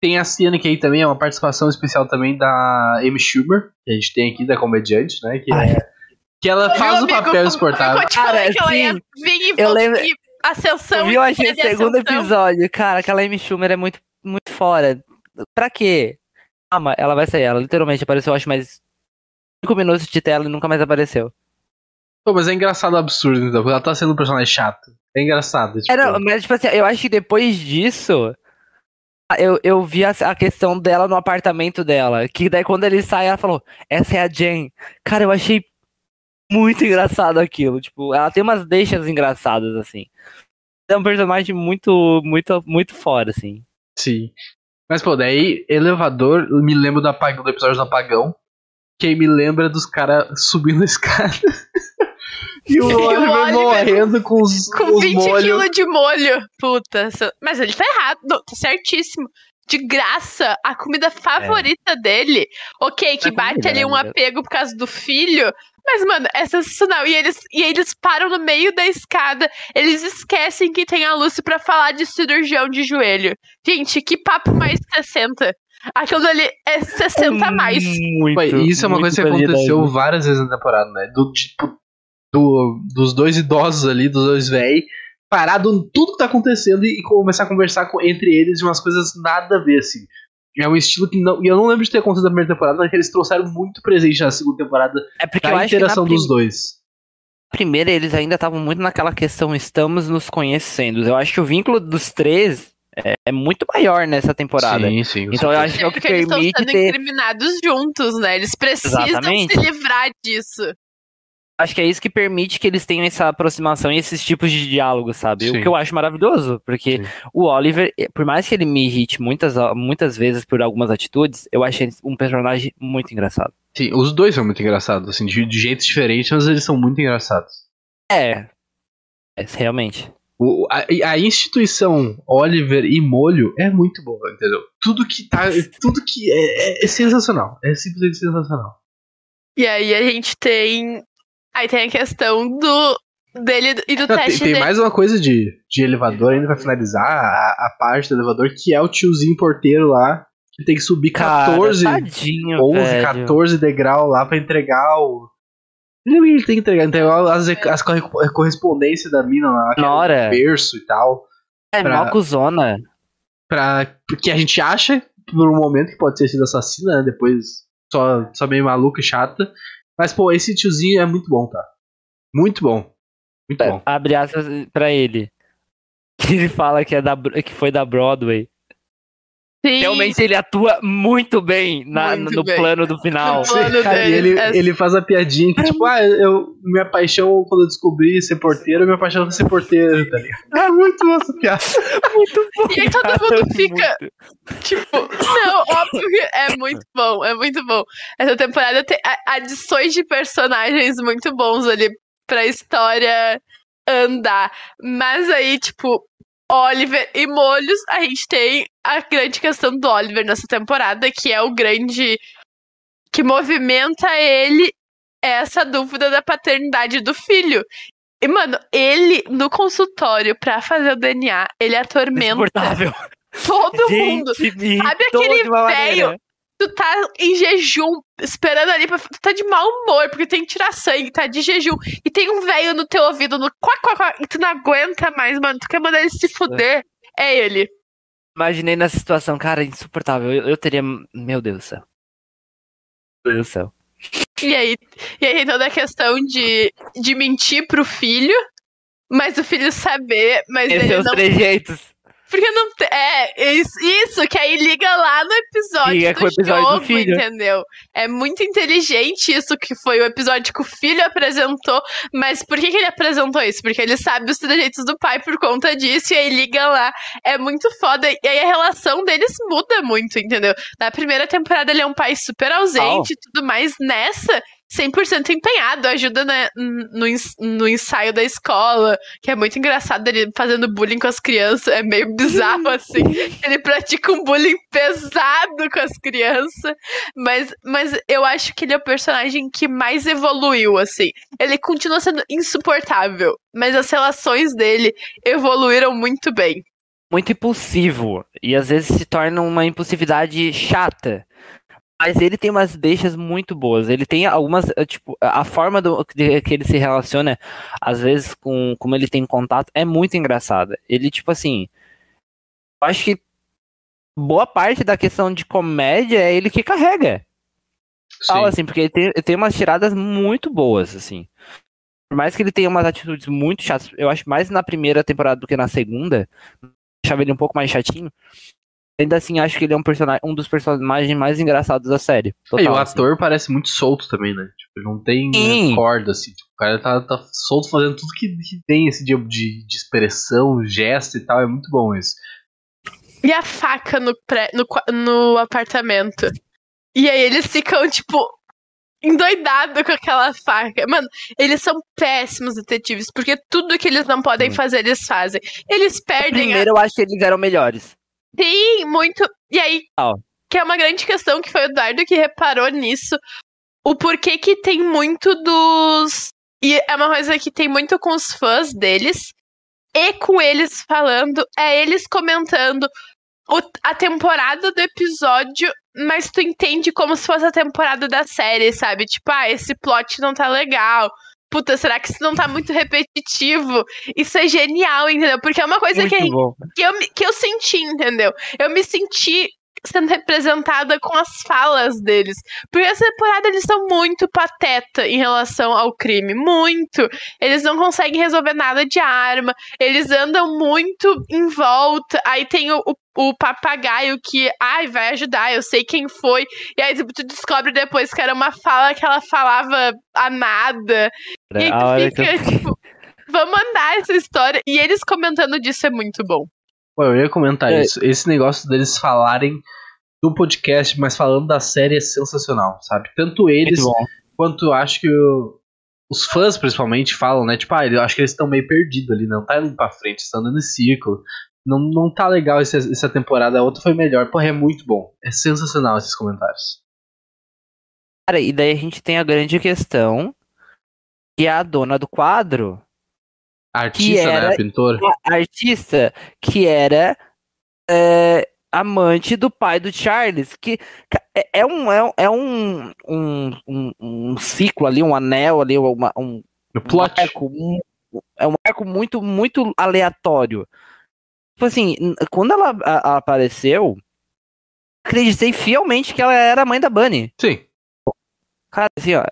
Tem a cena que aí também é uma participação especial também da Amy Schumer, que a gente tem aqui, da comediante, né? Que, Ai. é, que ela faz o papel. Eu falei Cara, que ela ia sim. vir Eu lembro- ascensão. Viu? e Achei o teve segundo ascensão. episódio. Cara, aquela Amy Schumer é muito, muito fora. Pra quê? Calma, ela vai sair. Ela literalmente apareceu, acho, mais 5 minutos de tela e nunca mais apareceu. Pô, mas é engraçado o absurdo, então, porque ela tá sendo um personagem chato. É engraçado. Tipo, É, não, mas, tipo assim, eu acho que depois disso, Eu, eu vi a, a questão dela no apartamento dela. Que daí quando ele sai, ela falou, essa é a Jen. Cara, eu achei muito engraçado aquilo. Tipo, ela tem umas deixas engraçadas, assim. É um personagem muito, muito, muito fora, assim. Sim. Mas, pô, daí, elevador, me lembro do, apagão, do episódio do apagão. Que aí me lembra dos caras subindo a escada. *laughs* e o Oliver, Oliver morrendo com os, Com os 20 molhos. quilos de molho. Puta. Mas ele tá errado. Tá certíssimo. De graça, a comida favorita dele. Ok, que É comida, bate ali né, um apego por causa do filho. Mas, mano, é sensacional. E eles, e eles param no meio da escada. Eles esquecem que tem a Lucy pra falar de cirurgião de joelho. Gente, que papo mais 60. Aquilo ali é 60 a mais. Muito, e isso é uma coisa que aconteceu várias vezes na temporada, né? Do tipo. Do, dos dois idosos ali, dos dois véi, parado em tudo que tá acontecendo e, e começar a conversar com- entre eles de umas coisas nada a ver, assim. É um estilo que não. E eu não lembro de ter acontecido na primeira temporada, mas que eles trouxeram muito presente na segunda temporada É porque eu pra acho que na interação dos prim- dois. primeira eles ainda estavam muito naquela questão estamos nos conhecendo. Eu acho que o vínculo dos três é, é muito maior nessa temporada. Sim, sim. Então eu acho que é o que Porque eles estão permite sendo ter. incriminados juntos, né? Eles precisam Exatamente. se livrar disso. Acho que é isso que permite que eles tenham essa aproximação e esses tipos de diálogo, sabe? Sim. O que eu acho maravilhoso, porque Sim. o Oliver, eh, por mais que ele me irrite muitas, muitas vezes por algumas atitudes, eu achei ele um personagem muito engraçado. Sim, os dois são muito engraçados, assim, de, de jeitos diferentes, mas eles são muito engraçados. É. É, realmente. O- a, a instituição Oliver e Molho é muito boa, entendeu? Tudo que tá. *laughs* Tudo que é, é- é sensacional. É simplesmente sensacional. E aí a gente tem. Aí tem a questão do dele e do Não, tem, teste tem dele. mais uma coisa de, de elevador ainda pra finalizar a, a parte do elevador, que é o tiozinho porteiro lá, que tem que subir 14, Cara, tadinho, 11, velho. 14 degrau lá pra entregar o. Ele tem que entregar, entregar as, as corre- correspondências da mina lá, que Na é berço e tal. É pra- mó cuzona. pra, porque a gente acha por um momento que pode ter sido assassina, né? Depois só, só meio maluca e chata. Mas, pô, esse tiozinho é muito bom, tá? Muito bom. Muito bom. Abre aspas pra ele. *laughs* Que ele fala que, é da, que foi da Broadway. Sim, Realmente ele atua muito bem na- Muito no bem. plano do final. No plano Cara, e dele, ele, é- ele faz a piadinha que, tipo, ah, eu, minha paixão quando eu descobri ser porteiro, minha paixão foi ser porteiro, tá ligado? É muito boa essa piada. *laughs* Muito bom. E aí todo mundo fica, muito. tipo, não, óbvio que é muito bom, é muito bom. Essa temporada tem adições de personagens muito bons ali pra história andar. Mas aí, tipo, Oliver e Molhos, a gente tem a grande questão do Oliver nessa temporada, que é o grande. que movimenta ele essa dúvida da paternidade do filho. E, mano, ele no consultório pra fazer o DNA, ele atormenta todo mundo. Gente, me Sabe aquele velho? Tu tá em jejum, esperando ali pra. Tu tá de mau humor, porque tem que tirar sangue, tá de jejum. E tem um velho no teu ouvido, no quá, quá, quá, e tu não aguenta mais, mano. Tu quer mandar ele se fuder. É ele. Imaginei nessa situação, cara, insuportável. Eu, eu teria. Meu Deus do céu. Meu Deus do céu. E aí, e aí toda a questão de, de mentir pro filho, mas o filho saber, mas Esses ele são os não. trejeitos. Porque não tem. É, isso, isso, que aí liga lá no episódio, Liga do, com o episódio do jogo, filho. entendeu? É muito inteligente isso que foi o episódio que o filho apresentou. Mas por que, que ele apresentou isso? Porque ele sabe os trejeitos do pai por conta disso, e aí liga lá. É muito foda. E aí a relação deles muda muito, entendeu? Na primeira temporada ele é um pai super ausente e tudo mais. Nessa. 100% empenhado, ajuda na- no, ens- no ensaio da escola, que é muito engraçado ele fazendo bullying com as crianças, é meio bizarro assim. *laughs* Ele pratica um bullying pesado com as crianças, mas, mas eu acho que ele é o personagem que mais evoluiu, assim. Ele continua sendo insuportável, mas as relações dele evoluíram muito bem. Muito impulsivo. E às vezes se torna uma impulsividade chata. Mas ele tem umas deixas muito boas. Ele tem algumas. eh, Tipo, a forma do, de- que ele se relaciona, às vezes, com como ele tem contato, é muito engraçada. Ele, tipo assim. Eu acho que boa parte da questão de comédia é ele que carrega. Fala assim, porque ele tem, ele tem umas tiradas muito boas, assim. Por mais que ele tenha umas atitudes muito chatas, eu acho mais na primeira temporada do que na segunda. Achava ele um pouco mais chatinho. Ainda assim acho que ele é um personagem, um dos personagens mais engraçados da série. É, e Total, o assim. ator parece muito solto também, né? Tipo, não tem Sim. né, corda, assim. Tipo, o cara tá, tá solto fazendo tudo que, que tem esse tipo de, de expressão, gesto e tal. É muito bom isso. E a faca no, pré, no, no apartamento. E aí eles ficam, tipo, endoidados com aquela faca. Mano, eles são péssimos detetives, porque tudo que eles não podem fazer, eles fazem. Eles perdem a Primeiro eu acho que eles eram melhores. Sim, muito. E aí, Ah. que é uma grande questão que foi o Eduardo que reparou nisso. O porquê que tem muito dos. E é uma coisa que tem muito com os fãs deles. E com eles falando, é eles comentando o- a temporada do episódio, mas tu entende como se fosse a temporada da série, sabe? Tipo, ah, esse plot não tá legal. Puta, será que isso não tá muito repetitivo? Isso é genial, entendeu? Porque é uma coisa que bom. que eu, que eu senti, entendeu? Eu me senti sendo representada com as falas deles. Porque essa temporada eles são muito pateta em relação ao crime. Muito. Eles não conseguem resolver nada de arma. Eles andam muito em volta. Aí tem o, o, o papagaio que, ai, vai ajudar, eu sei quem foi. E aí tipo, tu descobre depois que era uma fala que ela falava a nada. E aí tu hora que fica, tipo, vamos andar essa história. E eles comentando disso é muito bom. Pô, eu ia comentar É. isso. Esse negócio deles falarem do podcast, mas falando da série é sensacional, sabe? Tanto eles quanto eu acho que o- os fãs principalmente falam, né? Tipo, ah, eu acho que eles estão meio perdidos ali, não tá indo pra frente, estão andando em círculo. Não, não tá legal esse- essa temporada, a outra foi melhor. Porra, é muito bom. É sensacional esses comentários. Cara, e daí a gente tem a grande questão que é a dona do quadro, A artista, né? era- pintora. a artista que era é, amante do pai do Charles, que é, é um, é, um- é um, um, um, um ciclo ali, um anel ali, uma, um, O um plot. arco, um- é um arco muito, muito aleatório. Tipo assim, quando ela a- a- apareceu, acreditei fielmente que ela era a mãe da Bunny. Sim. Cara, assim, ó.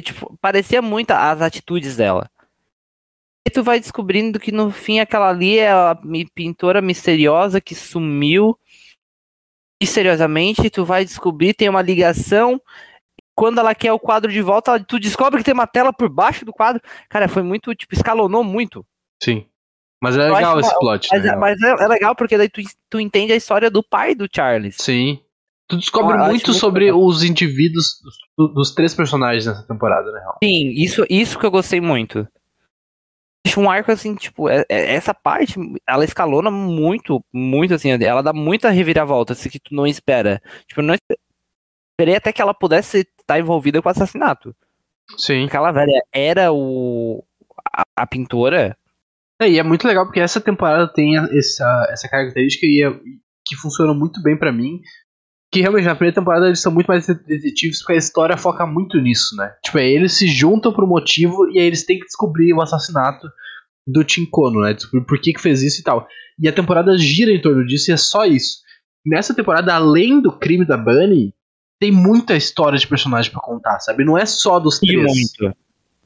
Tipo, parecia muito as atitudes dela. E tu vai descobrindo que no fim aquela ali é a pintora misteriosa que sumiu misteriosamente. Tu vai descobrir, tem uma ligação. Quando ela quer o quadro de volta, tu descobre que tem uma tela por baixo do quadro. Cara, foi muito, tipo, escalonou muito. Sim. Mas é legal acho esse plot, Mas, né? é, mas é, é legal porque daí tu, tu entende a história do pai do Charles. Sim. Tu descobre acho muito sobre legal. os indivíduos dos, dos três personagens nessa temporada, né? Sim, isso, isso que eu gostei muito. Acho um arco assim, tipo, é- é- essa parte, ela escalona muito, muito assim, ela dá muita reviravolta, assim, que tu não espera. Tipo, eu não espe- esperei até que ela pudesse estar envolvida com o assassinato. Sim. Aquela velha era o a, a pintora. É, e é muito legal porque essa temporada tem essa, essa característica e é- que funciona muito bem pra mim. Que realmente na primeira temporada eles são muito mais detetives porque a história foca muito nisso, né? Tipo, é, eles se juntam pro motivo e aí eles têm que descobrir o assassinato do Tinkono, né? Descobrir por que, que fez isso e tal. E a temporada gira em torno disso e é só isso. Nessa temporada, além do crime da Bunny, tem muita história de personagem pra contar, sabe? Não é só dos três. muito.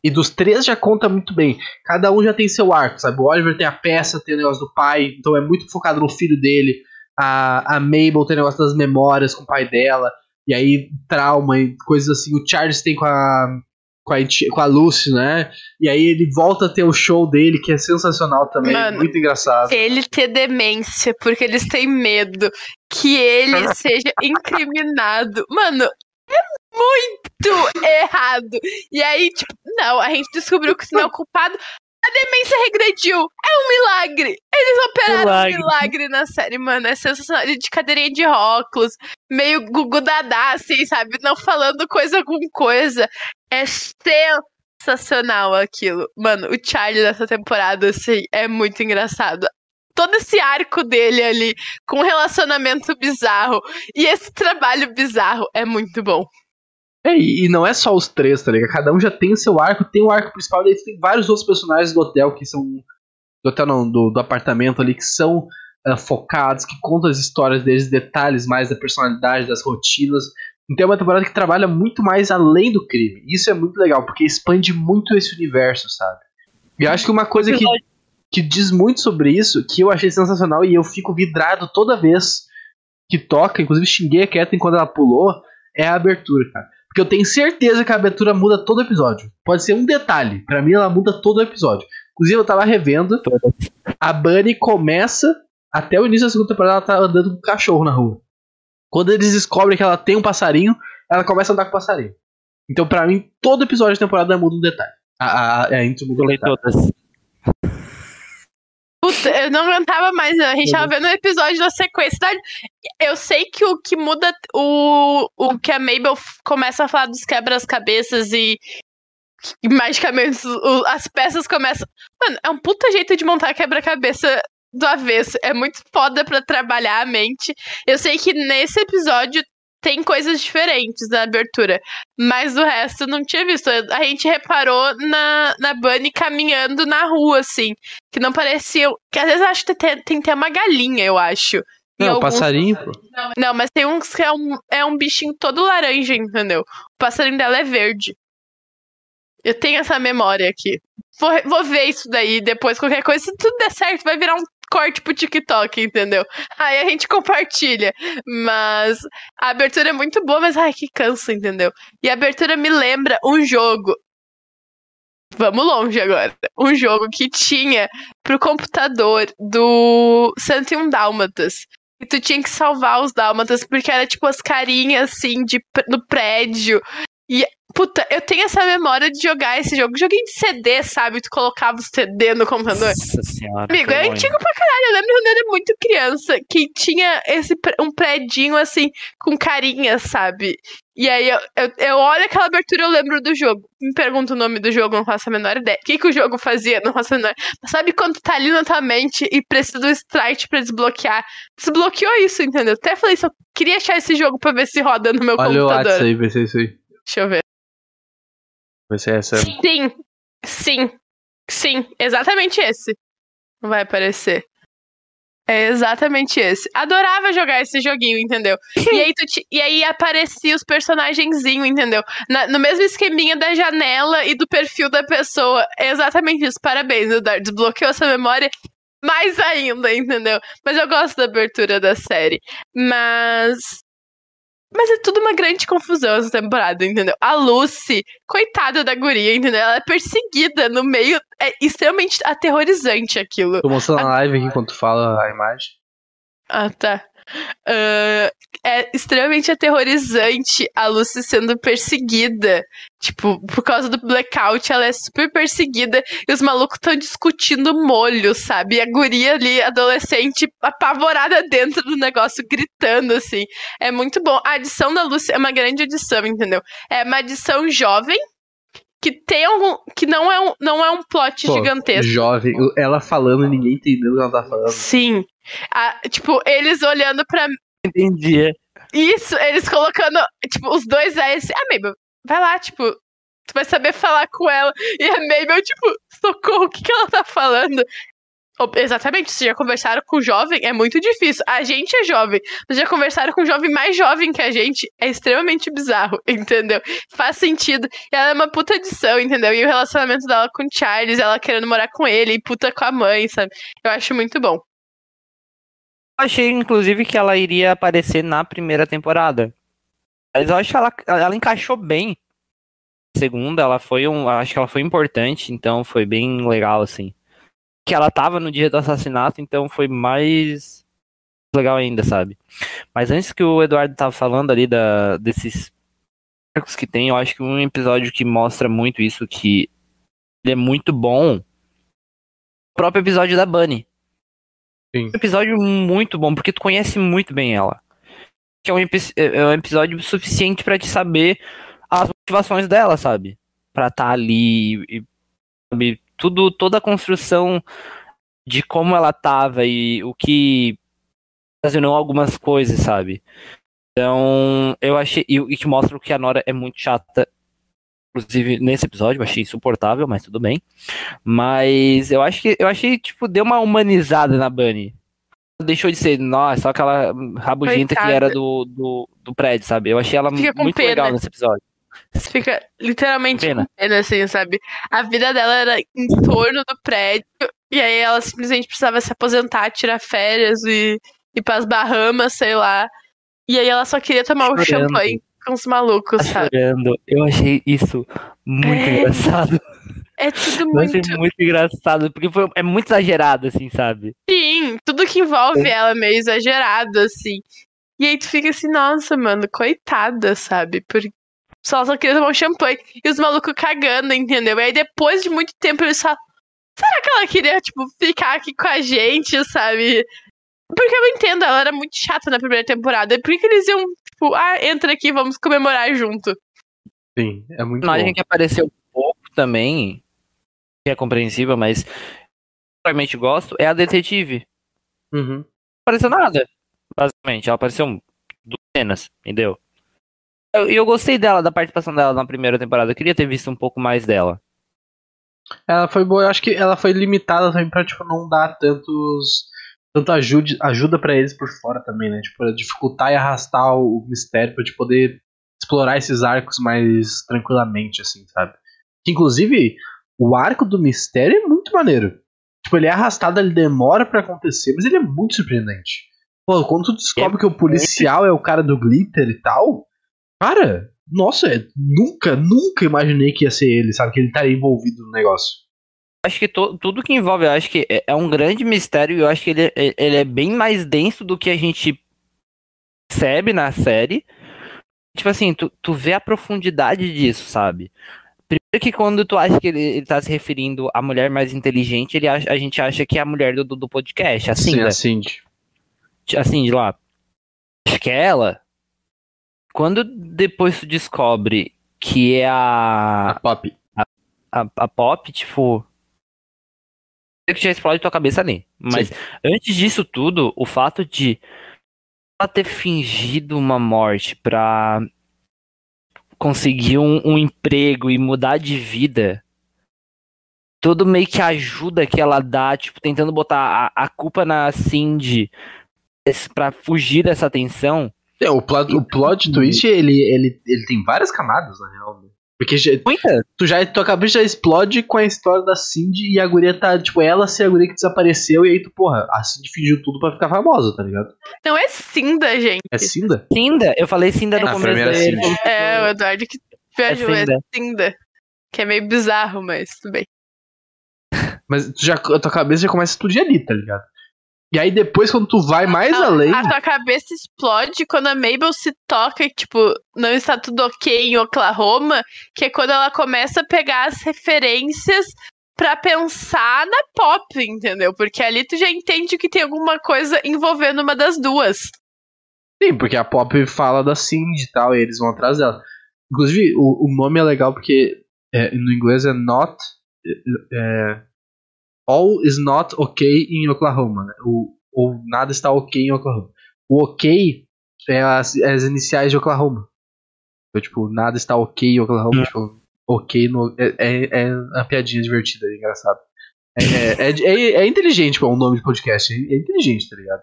E dos três já conta muito bem. Cada um já tem seu arco, sabe? O Oliver tem a peça, tem o negócio do pai, então é muito focado no filho dele. A, a Mabel tem o negócio das memórias com o pai dela. E aí, trauma e coisas assim. O Charles tem com a. Com a, com a Lucy, né? E aí ele volta a ter o show dele, que é sensacional também. Mano, muito engraçado. Ele ter demência, porque eles têm medo que ele *laughs* seja incriminado. Mano, é muito errado. E aí, tipo, não, a gente descobriu que não é o culpado. A demência regrediu. É um milagre. Eles operaram Milagre. um milagre na série, mano. É sensacional. De cadeirinha de óculos, meio gugu dadá, assim, sabe? Não falando coisa com coisa. É sensacional aquilo. Mano, o Charlie dessa temporada, assim, é muito engraçado. Todo esse arco dele ali, com um relacionamento bizarro. E esse trabalho bizarro é muito bom. É, e não é só os três, tá ligado? Cada um já tem o seu arco, tem o arco principal, e daí tem vários outros personagens do hotel que são. Do hotel não, do, do apartamento ali, que são ah, focados, que contam as histórias deles, detalhes mais da personalidade, das rotinas. Então é uma temporada que trabalha muito mais além do crime. Isso é muito legal, porque expande muito esse universo, sabe? E eu acho que uma coisa que, que diz muito sobre isso, que eu achei sensacional e eu fico vidrado toda vez que toca, inclusive xinguei a Kathleen quando ela pulou, é a abertura, cara. Porque eu tenho certeza que a abertura muda todo episódio. Pode ser um detalhe, para mim ela muda todo episódio. Inclusive eu tava revendo, a Bunny começa, até o início da segunda temporada ela tá andando com um cachorro na rua. Quando eles descobrem que ela tem um passarinho, ela começa a andar com o passarinho. Então, para mim, todo episódio da temporada muda um detalhe. A, a, a intro muda um detalhe. todas. Puta, eu não aguentava mais, não. A gente tava vendo um episódio da sequência. da- Eu sei que o que muda o, o que a Mabel começa a falar dos quebras-cabeças e, e magicamente o- as peças começam. Mano, é um puta jeito de montar quebra-cabeça do avesso. É muito foda pra trabalhar a mente. Eu sei que nesse episódio tem coisas diferentes na abertura. Mas do resto eu não tinha visto. A gente reparou na, na Bunny caminhando na rua, assim. Que não parecia. Que às vezes eu acho que tem, tem ter uma galinha, eu acho. Não, alguns- passarinho, pô. Não, mas tem uns que é um, é um bichinho todo laranja, entendeu? O passarinho dela é verde. Eu tenho essa memória aqui. Vou, vou ver isso daí depois, qualquer coisa. Se tudo der certo, vai virar um corte pro TikTok, entendeu? Aí a gente compartilha. Mas a abertura é muito boa, mas ai, que cansa, entendeu? E a abertura me lembra um jogo. Vamos longe agora. Um jogo que tinha pro computador do 101 Dálmatas. E tu tinha que salvar os dálmatas, porque era tipo as carinhas assim de, no prédio. E, puta, eu tenho essa memória de jogar esse jogo. Joguinho de CD, sabe? Tu colocava o CD no computador. Nossa senhora. Amigo, é antigo pra caralho. Eu lembro quando eu era muito criança que tinha esse um predinho assim, com carinha, sabe? E aí eu, eu, eu olho aquela abertura e eu lembro do jogo. Me pergunto o nome do jogo, não faço a menor ideia. O que, que o jogo fazia? Não faço a menor. Mas sabe quando tá ali na tua mente e precisa do strike pra desbloquear? Desbloqueou isso, entendeu? Até falei isso, eu queria achar esse jogo pra ver se roda no meu Olha o computador. WhatsApp aí, vai ser isso aí. Deixa eu ver. Vai ser essa. Sim, sim, sim, exatamente esse. Não vai aparecer. É exatamente esse. Adorava jogar esse joguinho, entendeu? E aí, ti- e aí aparecia os personagenzinhos, entendeu? Na- no mesmo esqueminha da janela e do perfil da pessoa. É exatamente isso. Parabéns, Eduardo. Desbloqueou essa memória mais ainda, entendeu? Mas eu gosto da abertura da série. Mas. Mas é tudo uma grande confusão essa temporada, entendeu? A Lucy, coitada da guria, entendeu? Ela é perseguida no meio. É extremamente aterrorizante aquilo. Tô mostrando a live aqui enquanto fala a imagem. Ah, tá. Ah, é extremamente aterrorizante a Lucy sendo perseguida. Tipo, por causa do blackout, ela é super perseguida e os malucos estão discutindo molho, sabe? E a guria ali, adolescente, apavorada dentro do negócio, gritando, assim. É muito bom. A adição da Lucy é uma grande adição, entendeu? É uma adição jovem. Que tem algum. Que não é um, não é um plot Pô, gigantesco. Jovem, ela falando, ninguém entendendo o que ela tá falando. Sim. Ah, tipo, eles olhando pra Entendi. Isso, eles colocando, tipo, os dois S. Ah, Mabel, vai lá, tipo, tu vai saber falar com ela. E a Mabel, tipo, socorro, o que, que ela tá falando? Exatamente, vocês já conversaram com o jovem, é muito difícil. A gente é jovem, mas já conversaram com um jovem mais jovem que a gente, é extremamente bizarro, *laughs* entendeu? Faz sentido. E ela é uma puta adição, entendeu? E o relacionamento dela com o Charles, ela querendo morar com ele, e puta com a mãe, sabe? Eu acho muito bom. Achei, inclusive, que ela iria aparecer na primeira temporada. Mas eu acho que ela, ela encaixou bem. Segunda, ela foi um. Acho que ela foi importante, então foi bem legal, assim. Que ela tava no dia do assassinato, então foi mais legal ainda, sabe? Mas antes que o Eduardo tava falando ali da, desses arcos que tem, eu acho que um episódio que mostra muito isso, que ele é muito bom. O próprio episódio da Bunny. Sim. Um episódio muito bom, porque tu conhece muito bem ela. Que é um, epi- é um episódio suficiente pra te saber as motivações dela, sabe? Pra estar ali e, sabe, tudo, toda a construção de como ela tava e o que ocasionou algumas coisas, sabe? Então, eu achei. E, e que mostra que a Nora é muito chata. Inclusive, nesse episódio, eu achei insuportável, mas tudo bem. Mas eu acho que eu achei, tipo, deu uma humanizada na Bunny. Deixou de ser, nossa, só aquela rabugenta que Coitada. era do, do, do prédio, sabe? Eu achei ela muito pena. legal nesse episódio. Você fica literalmente Pena. pena, assim, sabe? A vida dela era em torno do prédio E aí ela simplesmente precisava se aposentar, tirar férias e ir pras Bahamas, sei lá. E aí ela só queria tomar um Chorando. champanhe com os malucos, Tá sabe? chorando. Eu achei isso muito É. engraçado. É tudo Eu muito. achei muito engraçado, porque foi, é muito exagerado, assim, sabe? Sim, tudo que envolve ela é meio exagerado, assim. E aí tu fica assim, nossa, mano, coitada, sabe? Porque só só queria tomar um champanhe. E os malucos cagando, entendeu? E aí depois de muito tempo eles falam, será que ela queria, tipo, ficar aqui com a gente, sabe? Porque eu entendo, ela era muito chata na primeira temporada. Por que eles iam, tipo, ah, entra aqui, vamos comemorar junto? Sim, é muito personagem bom. que apareceu pouco também, que é compreensível, mas particularmente gosto, é a detetive. Uhum. Não apareceu nada, basicamente. Ela apareceu duas cenas, entendeu? E eu, eu gostei dela, da participação dela na primeira temporada. Eu queria ter visto um pouco mais dela. Ela foi boa, eu acho que ela foi limitada também pra, tipo, não dar tantos. Tanto ajude, ajuda pra eles por fora também, né? Tipo, pra dificultar e arrastar o mistério pra te poder explorar esses arcos mais tranquilamente, assim, sabe? Que, inclusive, o arco do mistério é muito maneiro. Tipo, ele é arrastado, ele demora pra acontecer, mas ele é muito surpreendente. Pô, quando tu descobre que o policial é o cara do glitter e tal, cara, nossa, é- nunca, nunca imaginei que ia ser ele, sabe? Que ele estaria envolvido no negócio. Acho que to- tudo que envolve, eu acho que é, é um grande mistério e eu acho que ele, é- ele é bem mais denso do que a gente percebe na série. Tipo assim, tu, tu vê a profundidade disso, sabe? Primeiro que quando tu acha que ele, ele tá se referindo à mulher mais inteligente, ele acha- a gente acha que é a mulher do, do, podcast, assim, Sim, né? a Cindy. assim, de lá. Acho que é ela. Quando depois tu descobre que é A a, Pop. a, a Pop, tipo. Que já explode tua cabeça ali. Mas antes disso tudo, o fato de ela ter fingido uma morte pra conseguir um, um emprego e mudar de vida. Todo meio que ajuda que ela dá, tipo, tentando botar a, a culpa na Cindy pra fugir dessa tensão. É, o plot, o plot twist, ele, ele, ele tem várias camadas, na real. né? Porque já- tu já, tua cabeça já explode com a história da Cindy e a guria tá, tipo, ela ser a guria que desapareceu e aí tu, porra, a Cindy fingiu tudo pra ficar famosa, tá ligado? Não é Cinda, gente. É Cinda? Cinda, eu falei Cinda no Ah, começo primeira dele. Cindy. É, o Eduardo que viajou, é Cinda. Cinda. Que é meio bizarro, mas tudo bem. Mas tu já, a tua cabeça já começa a explodir ali, tá ligado? E aí depois, quando tu vai mais A- além. A tua cabeça explode quando a Mabel se toca e, tipo, não está tudo ok em Oklahoma, que é quando ela começa a pegar as referências pra pensar na pop, entendeu? Porque ali tu já entende que tem alguma coisa envolvendo uma das duas. Sim, porque a Pop fala da Cindy e tal, e eles vão atrás dela. Inclusive, o, o nome é legal porque é, no inglês é not. é, all is not okay in Oklahoma. Né? O, ou nada está ok em Oklahoma. O ok é as, é as iniciais de Oklahoma. Então, tipo, nada está ok em Oklahoma. Hum. Tipo, ok no. É, é, é uma piadinha divertida, é engraçado. É, é, é, é, inteligente, pô, o nome de podcast. É, é inteligente, tá ligado?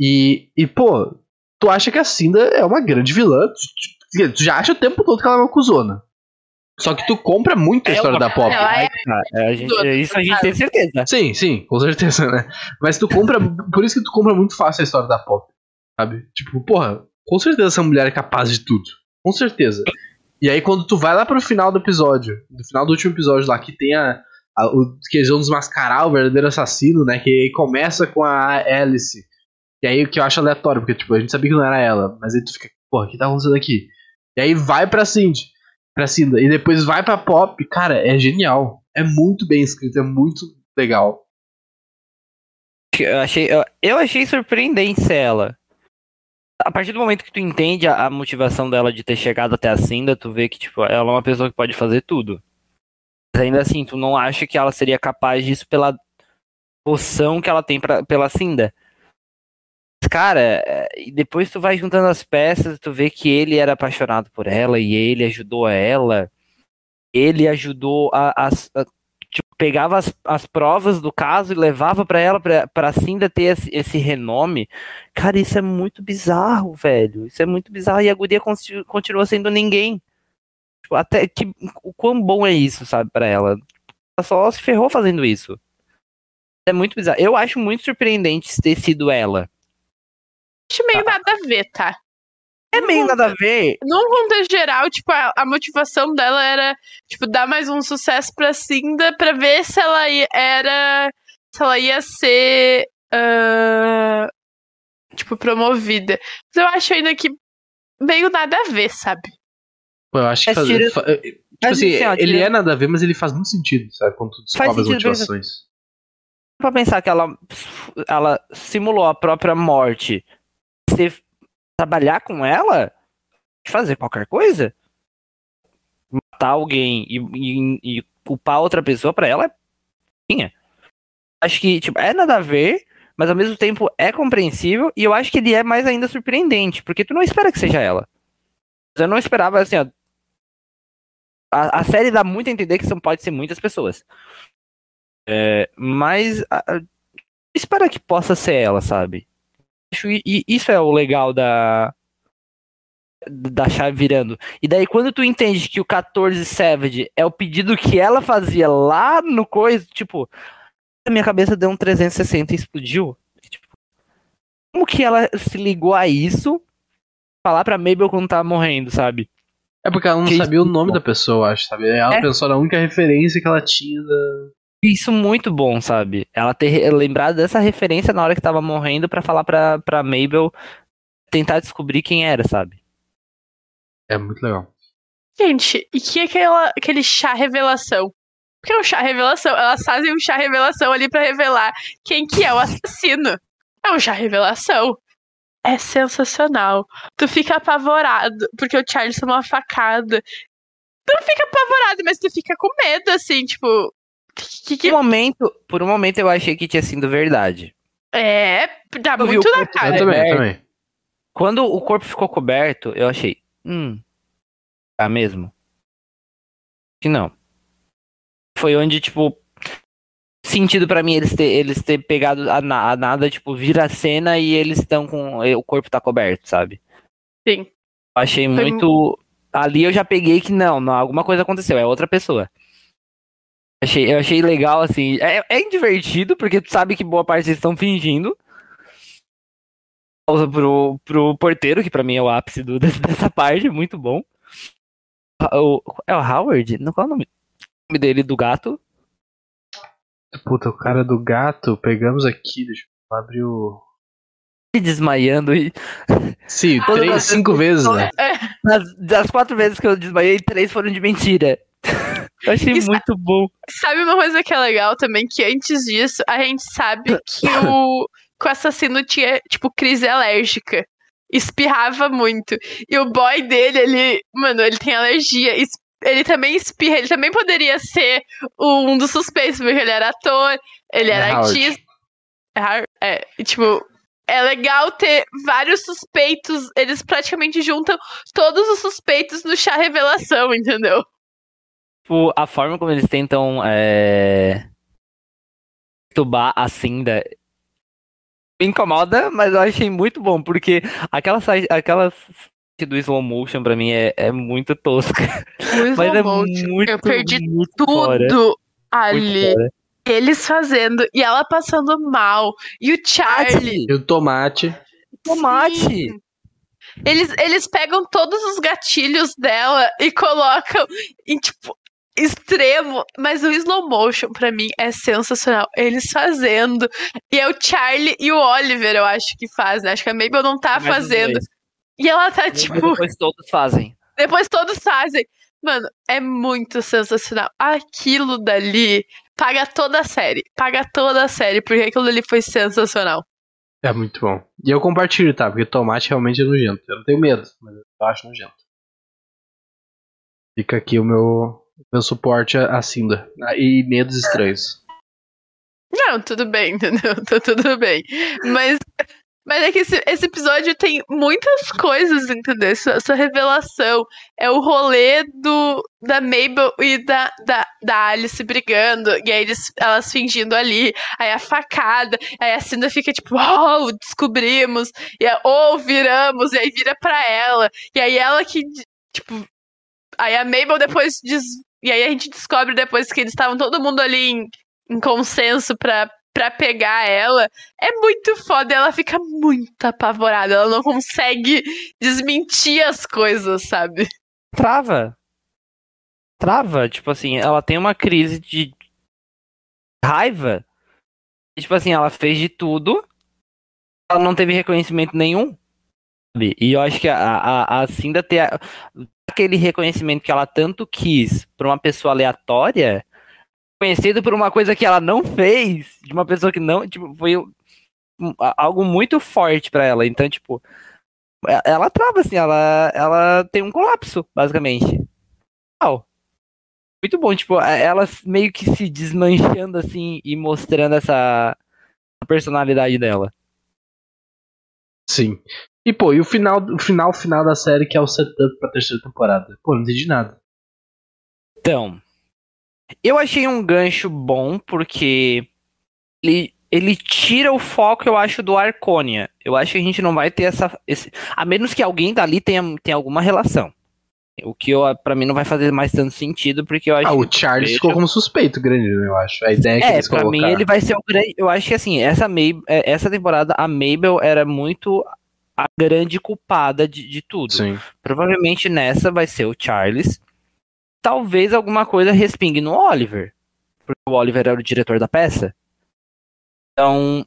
E, e, pô, tu acha que a Cinda é uma grande vilã. Tu, tu- tu já acha o tempo todo que ela é uma cuzona. Só que tu compra muito a É história uma- da Pop. Ela é Ah, é, a gente- é isso a gente tem certeza. Sim, sim, com certeza, né? Mas tu compra. por isso que tu compra muito fácil a história da Pop. Sabe? Tipo, porra, com certeza essa mulher é capaz de tudo. Com certeza. E aí quando tu vai lá pro final do episódio, no final do último episódio lá, que tem a. a o, que eles vão desmascarar o verdadeiro assassino, né? Que aí começa com a Alice. E aí o que eu acho aleatório, porque tipo, a gente sabia que não era ela, mas aí tu fica, porra, o que tá acontecendo aqui? E aí vai pra Cindy, pra Cinda, e depois vai pra Pop, cara, é genial. É muito bem escrito, é muito legal. Eu achei, eu, achei surpreendente ela. A partir do momento que tu entende a, a motivação dela de ter chegado até a Cinda, tu vê que, tipo, ela é uma pessoa que pode fazer tudo. Mas ainda assim, tu não acha que ela seria capaz disso pela poção que ela tem pra, pela Cinda. Cara, é, e depois tu vai juntando as peças, tu vê que ele era apaixonado por ela e ele ajudou ela. Ele ajudou a, as- a- tipo, pegava as, as provas do caso e levava pra ela, pra Cinda ter esse, esse renome. Cara, isso é muito bizarro, velho. Isso é muito bizarro. E a guria continua sendo ninguém. Tipo, até que o quão bom é isso, sabe, pra ela. Ela só se ferrou fazendo isso. É muito bizarro. Eu acho muito surpreendente ter sido ela. Acho meio nada a ver, tá? É meio nada a ver. Num contexto geral, tipo, a, a motivação dela era, tipo, dar mais um sucesso pra Cinda pra ver se ela ia, era. Se ela ia ser. ah, tipo, promovida. Mas eu acho ainda que meio nada a ver, sabe? Pô, eu acho que faz, tira- fa- tipo assim, assim, ele é nada a ver, mas ele faz muito sentido, sabe? Quando tu descobre as motivações. Pra pensar que ela, ela simulou a própria morte. Você trabalhar com ela, fazer qualquer coisa, matar alguém e, e, e culpar outra pessoa pra ela, tinha. Acho que, tipo, é nada a ver, mas ao mesmo tempo é compreensível e eu acho que ele é mais ainda surpreendente, porque tu não espera que seja ela. Eu não esperava, assim, ó. A, a série dá muito a entender que são, pode ser muitas pessoas. É, mas a- a- espera que possa ser ela, sabe? Acho i- isso é o legal da da chave virando. E daí quando tu entende que o 14 Savage é o pedido que ela fazia lá no coisa, tipo, a minha cabeça deu um 360 e explodiu. Tipo, como que ela se ligou a isso? Falar pra Mabel quando tava morrendo, sabe? É porque ela não Que sabia o isso, nome bom. da pessoa, acho, sabe? Ela É. pensou na única referência que ela tinha da. Isso muito bom, sabe? Ela ter lembrado dessa referência na hora que tava morrendo pra falar pra, pra Mabel tentar descobrir quem era, sabe? É muito legal. Gente, e que aquela, aquele chá revelação? Porque é um chá revelação. Elas fazem um chá revelação ali pra revelar quem que é o assassino. É um chá revelação. É sensacional. Tu fica apavorado, porque o Charles tomou uma facada. Tu não fica apavorado, mas tu fica com medo, assim, tipo. Por um momento, por um momento eu achei que tinha sido verdade. é, dá Eu muito na cara. eu também, eu é. também. Quando o corpo ficou coberto, eu achei, hum, tá mesmo? Que não. Foi onde, tipo, sentido pra mim eles ter, eles ter pegado a, na- a nada, tipo, vira a cena e eles estão com. O corpo tá coberto, sabe? Sim. Eu achei Foi muito. Ali eu já peguei que não, não, alguma coisa aconteceu, é outra pessoa. Achei, eu achei legal, assim. É, é divertido, porque tu sabe que boa parte eles estão fingindo. Pausa pro, pro porteiro, que pra mim é o ápice do, *laughs* dessa parte, muito bom. O, é o Howard? Qual é o nome, o nome dele do gato? Puta, o cara do gato, pegamos aqui, deixa eu abrir o. Desmaiando e. Sim, três, cinco vezes, né? Das, das quatro vezes que eu desmaiei, três foram de mentira. Eu achei muito bom. Sabe uma coisa que é legal também? Que antes disso, a gente sabe que o, *coughs* que o assassino tinha, tipo, crise alérgica. Espirrava muito. E o boy dele, ele. Mano, ele tem alergia. Ele também espirra. Ele também poderia ser um dos suspeitos, porque ele era ator, ele É era Howard. artista. É, Har- é, tipo. É legal ter vários suspeitos. Eles praticamente juntam todos os suspeitos no chá revelação, entendeu? Tipo, a forma como eles tentam é... tubar a Cinda me incomoda, mas eu achei muito bom, porque aquela aquela do slow motion pra mim é, é muito tosca. O Mas é slow motion. muito, Eu perdi muito tudo fora, muito ali. fora. Eles fazendo e ela passando mal. E o Charlie. E o tomate. Tomate! Sim. Eles, eles pegam todos os gatilhos dela e colocam em, tipo, extremo. Mas o slow motion, pra mim, é sensacional. Eles fazendo. E é o Charlie e o Oliver, eu acho que fazem. Acho que a Mabel não tá Mais fazendo. E ela tá, Mas tipo. Depois todos fazem. Depois todos fazem. Mano, é muito sensacional. Aquilo dali paga toda a série. Paga toda a série, porque aquilo dali foi sensacional. É muito bom. E eu compartilho, tá? Porque tomate realmente é nojento. Eu não tenho medo, mas eu acho nojento. Fica aqui o meu, meu suporte a a Cinda. Ah, E medos estranhos. Não, tudo bem, *laughs* entendeu? Tá tudo bem. Mas, mas é que esse, esse episódio tem muitas coisas, entendeu? Essa, essa revelação. É o rolê do, da Mabel e da, da, da Alice brigando. E aí eles, elas fingindo ali. Aí a facada. Aí a Cinda fica tipo, oh, descobrimos. E aí, oh, viramos. E aí vira pra ela. E aí ela que, tipo. Aí a Mabel depois diz. E aí a gente descobre depois que eles estavam todo mundo ali em, em consenso pra pra pegar ela, é muito foda. Ela fica muito apavorada. Ela não consegue desmentir as coisas, sabe? Trava. Trava. Tipo assim, ela tem uma crise de raiva. Tipo assim, ela fez de tudo. Ela não teve reconhecimento nenhum. E eu acho que a, a, a Cinda ter aquele reconhecimento que ela tanto quis pra uma pessoa aleatória, conhecido por uma coisa que ela não fez, de uma pessoa que não, tipo, foi algo muito forte pra ela. Então, tipo, e- ela trava assim, ela, ela tem um colapso, basicamente. Uau. Muito bom, tipo, a- ela meio que se desmanchando assim e mostrando essa personalidade dela. Sim. E, pô, e o final, o final final da série, que é o setup pra terceira temporada? Pô, não entendi nada. Então, eu achei um gancho bom porque ele, ele tira o foco, eu acho, do Arconia. Eu acho que a gente não vai ter essa. Esse, a menos que alguém dali tenha, tenha alguma relação. O que eu, pra mim não vai fazer mais tanto sentido, porque eu acho Ah, o Charles ficou como suspeito grande, né, eu acho. A ideia que É, eles pra colocaram. mim ele vai ser o grande. Eu acho que assim, essa, Mab- é, essa temporada, a Mabel era muito a grande culpada de, de tudo. Sim. Provavelmente nessa vai ser o Charles. Talvez alguma coisa respingue no Oliver. Porque o Oliver era o diretor da peça. Então.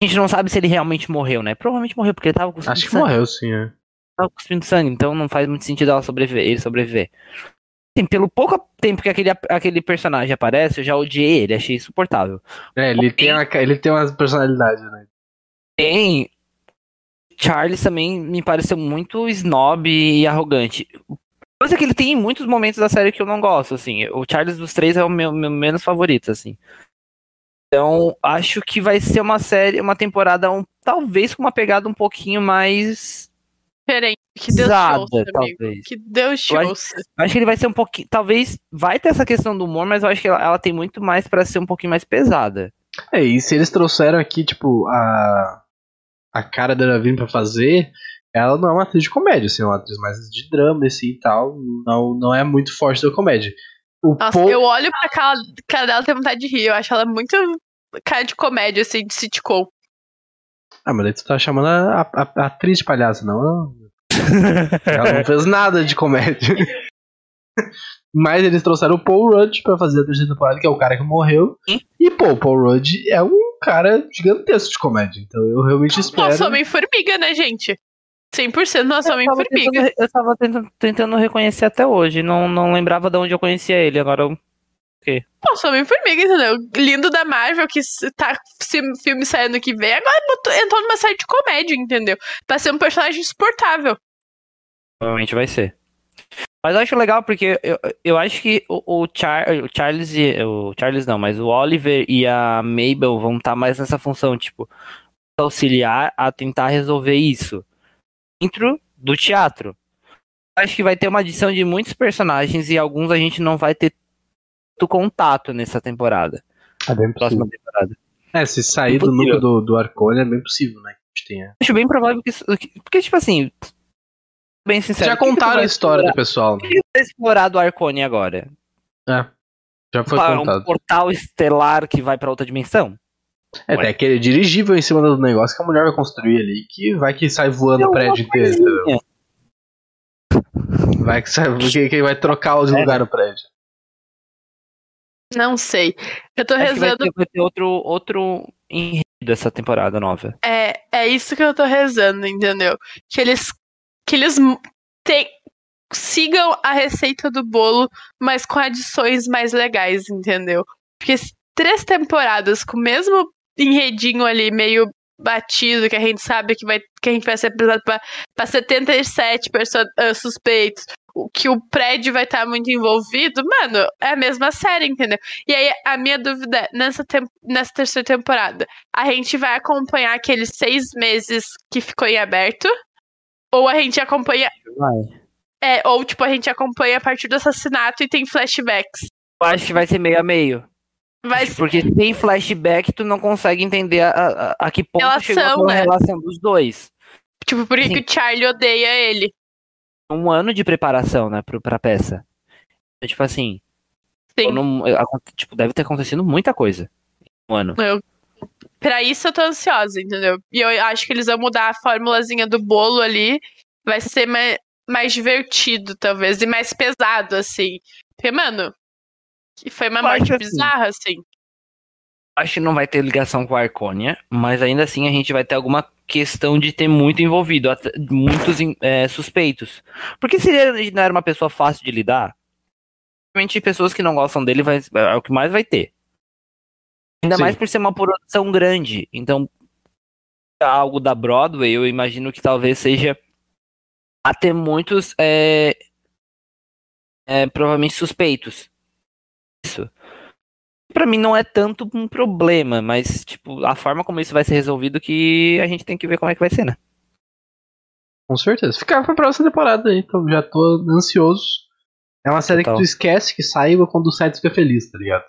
A gente não sabe se ele realmente morreu, né? Provavelmente morreu, porque ele tava cuspindo Acho que sangue. morreu, sim, é. Tava cuspindo sangue, então não faz muito sentido ela sobreviver, ele sobreviver. Assim, pelo pouco tempo que aquele, aquele personagem aparece, eu já odiei ele, achei insuportável. É, ele tem, uma, ele tem uma personalidade, né? Tem. Charles também me pareceu muito snob e arrogante. Coisa que ele tem em muitos momentos da série que eu não gosto, assim. O Charles dos três é o meu, meu menos favorito, assim. Então, acho que vai ser uma série, uma temporada, um, talvez com uma pegada um pouquinho mais Diferente. Que Deus te pesada, ouça, amigo. talvez. Que Deus te acho- ouça. Acho que ele vai ser um pouquinho. Talvez vai ter essa questão do humor, mas eu acho que ela, ela tem muito mais pra ser um pouquinho mais pesada. É, e se eles trouxeram aqui, tipo, a. A cara dela vindo pra fazer, ela não é uma atriz de comédia, assim, é uma atriz mais de drama, assim e tal. Não, não é muito forte da comédia. O Nossa, Paul- eu olho pra cara, cara dela tenho vontade de rir. Eu acho ela muito cara de comédia, assim, de sitcom. Ah, mas daí tu tá chamando a, a- a atriz de palhaça, não? *laughs* Ela não fez nada de comédia. *laughs* Mas eles trouxeram o Paul Rudd pra fazer a terceira temporada, que é o cara que morreu. E, pô, o Paul Rudd é um cara gigantesco de comédia. Então eu realmente espero. Nossa, Homem-Formiga, né, gente? 100% nosso Eu tava, Homem-Formiga. eu tava tentando, tentando reconhecer até hoje. Não, não lembrava de onde eu conhecia ele. Agora eu Nossa, Homem-Formiga, entendeu? Lindo da Marvel, que tá filme saindo que vem, agora botou, entrou numa série de comédia, entendeu? Pra ser um personagem insuportável. Provavelmente vai ser. Mas eu acho legal porque eu, eu acho que o, o, Char, o Charles e. O Charles não, mas o Oliver e a Mabel vão estar mais nessa função, tipo, auxiliar a tentar resolver isso dentro do teatro. Acho que vai ter uma adição de muitos personagens e alguns a gente não vai ter tanto contato nessa temporada. É bem Próxima possível. temporada. É, se sair do Impossível. núcleo do, do Arcone é bem possível, né? Que a gente tenha. Acho bem provável que- Porque, tipo assim. Bem sincero. Já contaram a história do pessoal, O né? que que vai explorar do Arcone agora? É. Já foi Ah, um contado. portal estelar que vai pra outra dimensão? É, tem aquele dirigível em cima do negócio que a mulher vai construir ali, que vai que sai voando o Tem prédio inteiro, entendeu? Vai que, sai, que, que vai trocar os É. lugares do prédio. Não sei. Eu tô Acho que vai rezando. ter, vai ter outro, outro enredo essa temporada nova. É, é isso que eu tô rezando, entendeu? Que eles. Que eles tem- sigam a receita do bolo, mas com adições mais legais, entendeu? Porque três temporadas com o mesmo enredinho ali, meio batido, que a gente sabe que, vai, que a gente vai ser apresentado pra 77 perso- ah, suspeitos, que o prédio vai estar muito envolvido, mano, é a mesma série, entendeu? E aí, a minha dúvida é, nessa, nessa terceira temporada, a gente vai acompanhar aqueles seis meses que ficou em aberto? Ou a gente acompanha. Vai. É, ou tipo, a gente acompanha a partir do assassinato e tem flashbacks. Eu acho que vai ser meio a meio. Vai ser. Porque sem flashback, tu não consegue entender a, a, a que ponto Relação, chegou aquela né? relação dos dois. Tipo, por que, o Charlie odeia ele? Um ano de preparação, né, pro, pra peça. Então, tipo assim, não- tipo, deve ter acontecido muita coisa. em Um ano. Eu, Pra isso eu tô ansiosa, entendeu? E eu acho que eles vão mudar a formulazinha do bolo ali. Vai ser mais, mais divertido, talvez, e mais pesado, assim. Porque, mano, foi uma morte assim. bizarra, assim. Acho que não vai ter ligação com a Arcônia, mas ainda assim a gente vai ter alguma questão de ter muito envolvido, muitos é, suspeitos. Porque se ele não era uma pessoa fácil de lidar, realmente pessoas que não gostam dele vai, é o que mais vai ter. Ainda Sim. mais por ser uma produção grande. Então, algo da Broadway, eu imagino que talvez seja até muitos é, é, provavelmente suspeitos. Isso. Pra mim não é tanto um problema, mas tipo, a forma como isso vai ser resolvido que a gente tem que ver como é que vai ser, né? Com certeza. Ficar pra próxima temporada aí, então já tô ansioso. É uma série Total. que tu esquece que saiba quando o site fica feliz, tá ligado?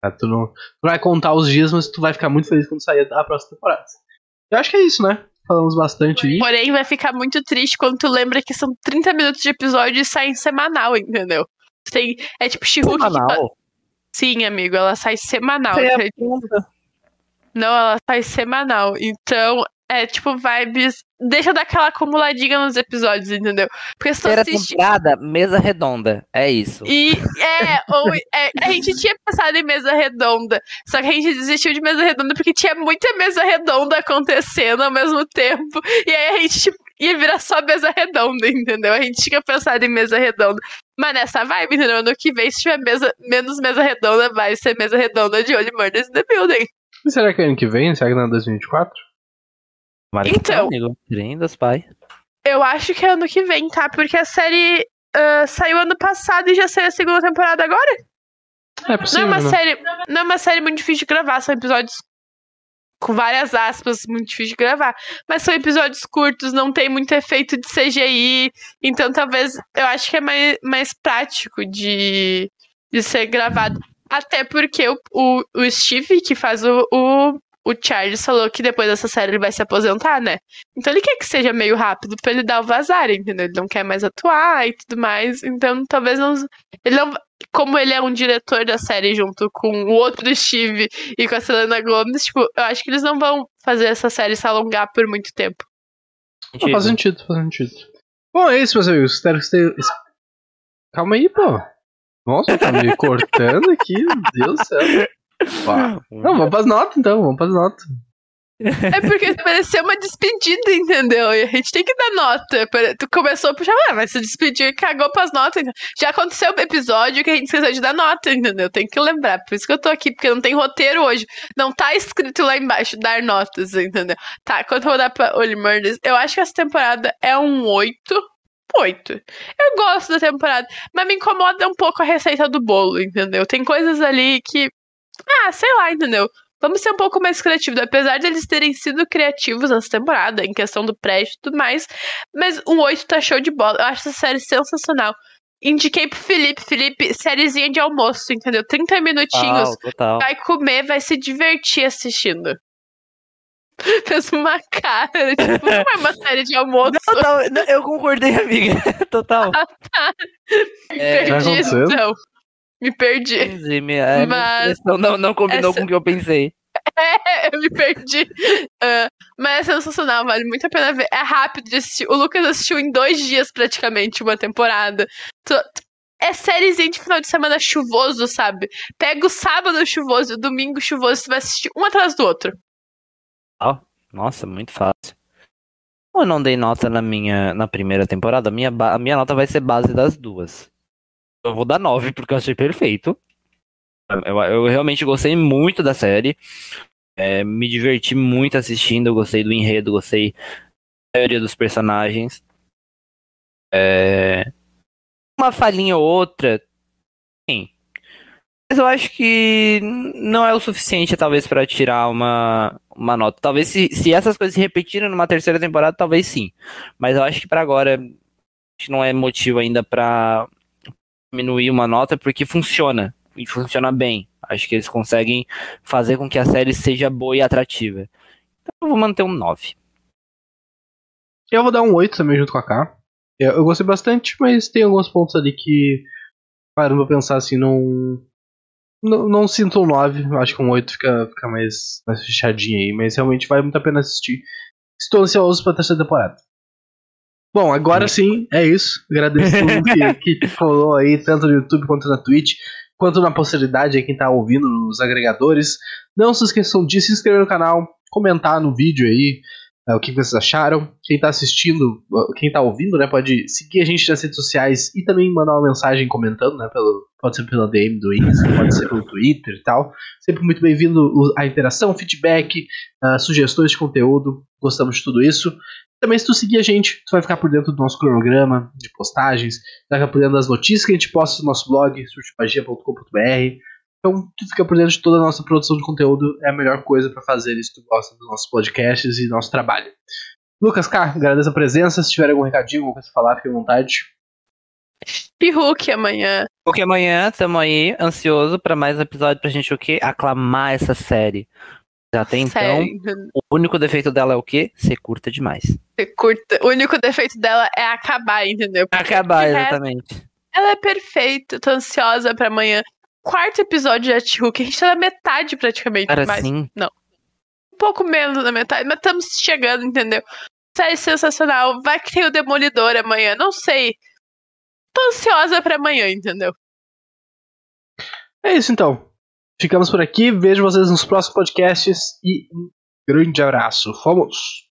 Tá, Tu não, tu não vai contar os dias, mas tu vai ficar muito feliz quando sair a próxima temporada. Eu acho que é isso, né? Falamos bastante aí. Porém, vai ficar muito triste quando tu lembra que são 30 minutos de episódio e saem semanal, entendeu? Tem, é tipo She-Hulk. Semanal. Sim, amigo, ela sai semanal. É? Não, ela sai semanal. Então, é tipo vibes. Deixa eu dar aquela acumuladinha nos episódios, entendeu? Porque se tu Primeira assiste. temporada, mesa redonda. É isso. E é, ou, é, a gente tinha pensado em mesa redonda, só que a gente desistiu de mesa redonda porque tinha muita mesa redonda acontecendo ao mesmo tempo. E aí a gente tipo, ia virar só mesa redonda, entendeu? A gente tinha pensado em mesa redonda. Mas nessa vibe, entendeu? Ano que vem, se tiver mesa, menos mesa redonda, vai ser mesa redonda de Only Murders in the Building. E será que é ano que vem? Será que não é 2024? Que Então. amigo. Pai. Eu acho que é ano que vem, tá? Porque a série ah, saiu ano passado e já saiu a segunda temporada agora. É Não é possível, uma né? série, não é uma série muito difícil de gravar, são episódios com várias aspas, muito difícil de gravar. Mas são episódios curtos, não tem muito efeito de CGI, então talvez eu acho que é mais, mais prático de, de ser gravado. Até porque o, o, o Steve, que faz o, o, o Charles, falou que depois dessa série ele vai se aposentar, né? Então ele quer que seja meio rápido pra ele dar o vazar, entendeu? Ele não quer mais atuar e tudo mais, então talvez não. Ele não como ele é um diretor da série junto com o outro Steve e com a Selena Gomez, tipo, eu acho que eles não vão fazer essa série se alongar por muito tempo. Não, faz sentido, faz sentido. Bom, é isso, meus amigos. Espero que você. Calma aí, pô. Nossa, tá me *laughs* cortando aqui, meu Deus do céu. Pá. Não, vamos pras notas então, vamos pras notas. É porque pareceu uma despedida, entendeu? E a gente tem que dar nota. Tu começou a puxar, ah, mas se despediu e cagou pras notas. então. Já aconteceu o episódio que a gente esqueceu de dar nota, entendeu? Tem que lembrar. Por isso que eu tô aqui, porque não tem roteiro hoje. Não tá escrito lá embaixo dar notas, entendeu? Tá, quanto eu vou dar pra Only Murders? Eu acho que essa temporada é um 8. 8. Eu gosto da temporada, mas me incomoda um pouco a receita do bolo, entendeu? Tem coisas ali que. Ah, sei lá, entendeu? Vamos ser um pouco mais criativos, apesar de eles terem sido criativos nessa temporada, em questão do prédio e tudo mais. Mas um 8 tá show de bola. Eu acho essa série sensacional. Indiquei pro Felipe, Felipe, sériezinha de almoço, entendeu? 30 minutinhos. Total, total. Vai comer, vai se divertir assistindo. *laughs* Fez uma cara, tipo, não é uma *laughs* série de almoço. Total, não, eu concordei, amiga. *laughs* Total. É, Já perdi, aconteceu? então. Me perdi. entendi, minha, a minha Mas não, não combinou essa- com o que eu pensei. *laughs* É, eu me perdi. Ah, mas é sensacional, vale muito a pena ver. É rápido de assistir. O Lucas assistiu em dois dias, praticamente, uma temporada. É sériezinha de final de semana chuvoso, sabe? Pega o sábado chuvoso e o domingo chuvoso, tu vai assistir um atrás do outro. Nossa, muito fácil. Eu não dei nota na minha na primeira temporada, a minha, a minha nota vai ser base das duas. Eu vou dar 9 porque eu achei perfeito. Eu, eu realmente gostei muito da série. É, me diverti muito assistindo, eu gostei do enredo, gostei da maioria dos personagens. É, uma falhinha ou outra, sim. Mas eu acho que não é o suficiente, talvez, pra tirar uma, uma nota. Talvez se, se essas coisas se repetirem numa terceira temporada, talvez sim. Mas eu acho que pra agora não é motivo ainda pra diminuir uma nota, porque funciona. E funciona bem. Acho que eles conseguem fazer com que a série seja boa e atrativa. Então eu vou manter um 9. Eu vou dar um 8 também junto com a K. Eu, eu gostei bastante, mas tem alguns pontos ali que, parando pra pensar assim, não. Não, não sinto um 9, acho que um 8 fica, fica mais, mais fechadinho aí, mas realmente vale muito a pena assistir. Estou ansioso pra terceira temporada. Bom, agora sim, é isso. Agradeço todo mundo que, que *laughs* falou aí, tanto no YouTube quanto na Twitch, quanto na posteridade aí, quem tá ouvindo nos agregadores. Não se esqueçam de se inscrever no canal, comentar no vídeo aí, o que vocês acharam. Quem está assistindo, quem está ouvindo, né, pode seguir a gente nas redes sociais e também mandar uma mensagem comentando, né, pelo, pode ser pela DM do Insta, pode ser pelo Twitter e tal. Sempre muito bem-vindo a interação, feedback, uh, sugestões de conteúdo. Gostamos de tudo isso. Também se tu seguir a gente, tu vai ficar por dentro do nosso cronograma de postagens, vai ficar por dentro das notícias que a gente posta no nosso blog, surtimagia.com.br. Então, tu fica por dentro de toda a nossa produção de conteúdo, é a melhor coisa para fazer se tu gosta dos nossos podcasts e do nosso trabalho. Lucas K, agradeço a presença. Se tiver algum recadinho, alguma coisa falar, fique à vontade. E Hulk amanhã. Porque amanhã estamos aí, ansioso para mais episódio pra gente o quê? Aclamar essa série. Já tem então. O único defeito dela é o quê? Ser curta demais. Ser curta. O único defeito dela é acabar, entendeu? Acabar, Porque exatamente. Ela é perfeita, tô ansiosa pra amanhã. Quarto episódio de She-Hulk, a gente tá na metade praticamente. Cara, mas sim. um pouco menos da metade, mas estamos chegando, entendeu? Série sensacional. Vai que tem o Demolidor amanhã, não sei. Tô ansiosa pra amanhã, entendeu? É isso então. Ficamos por aqui. Vejo vocês nos próximos podcasts e um grande abraço. Fomos!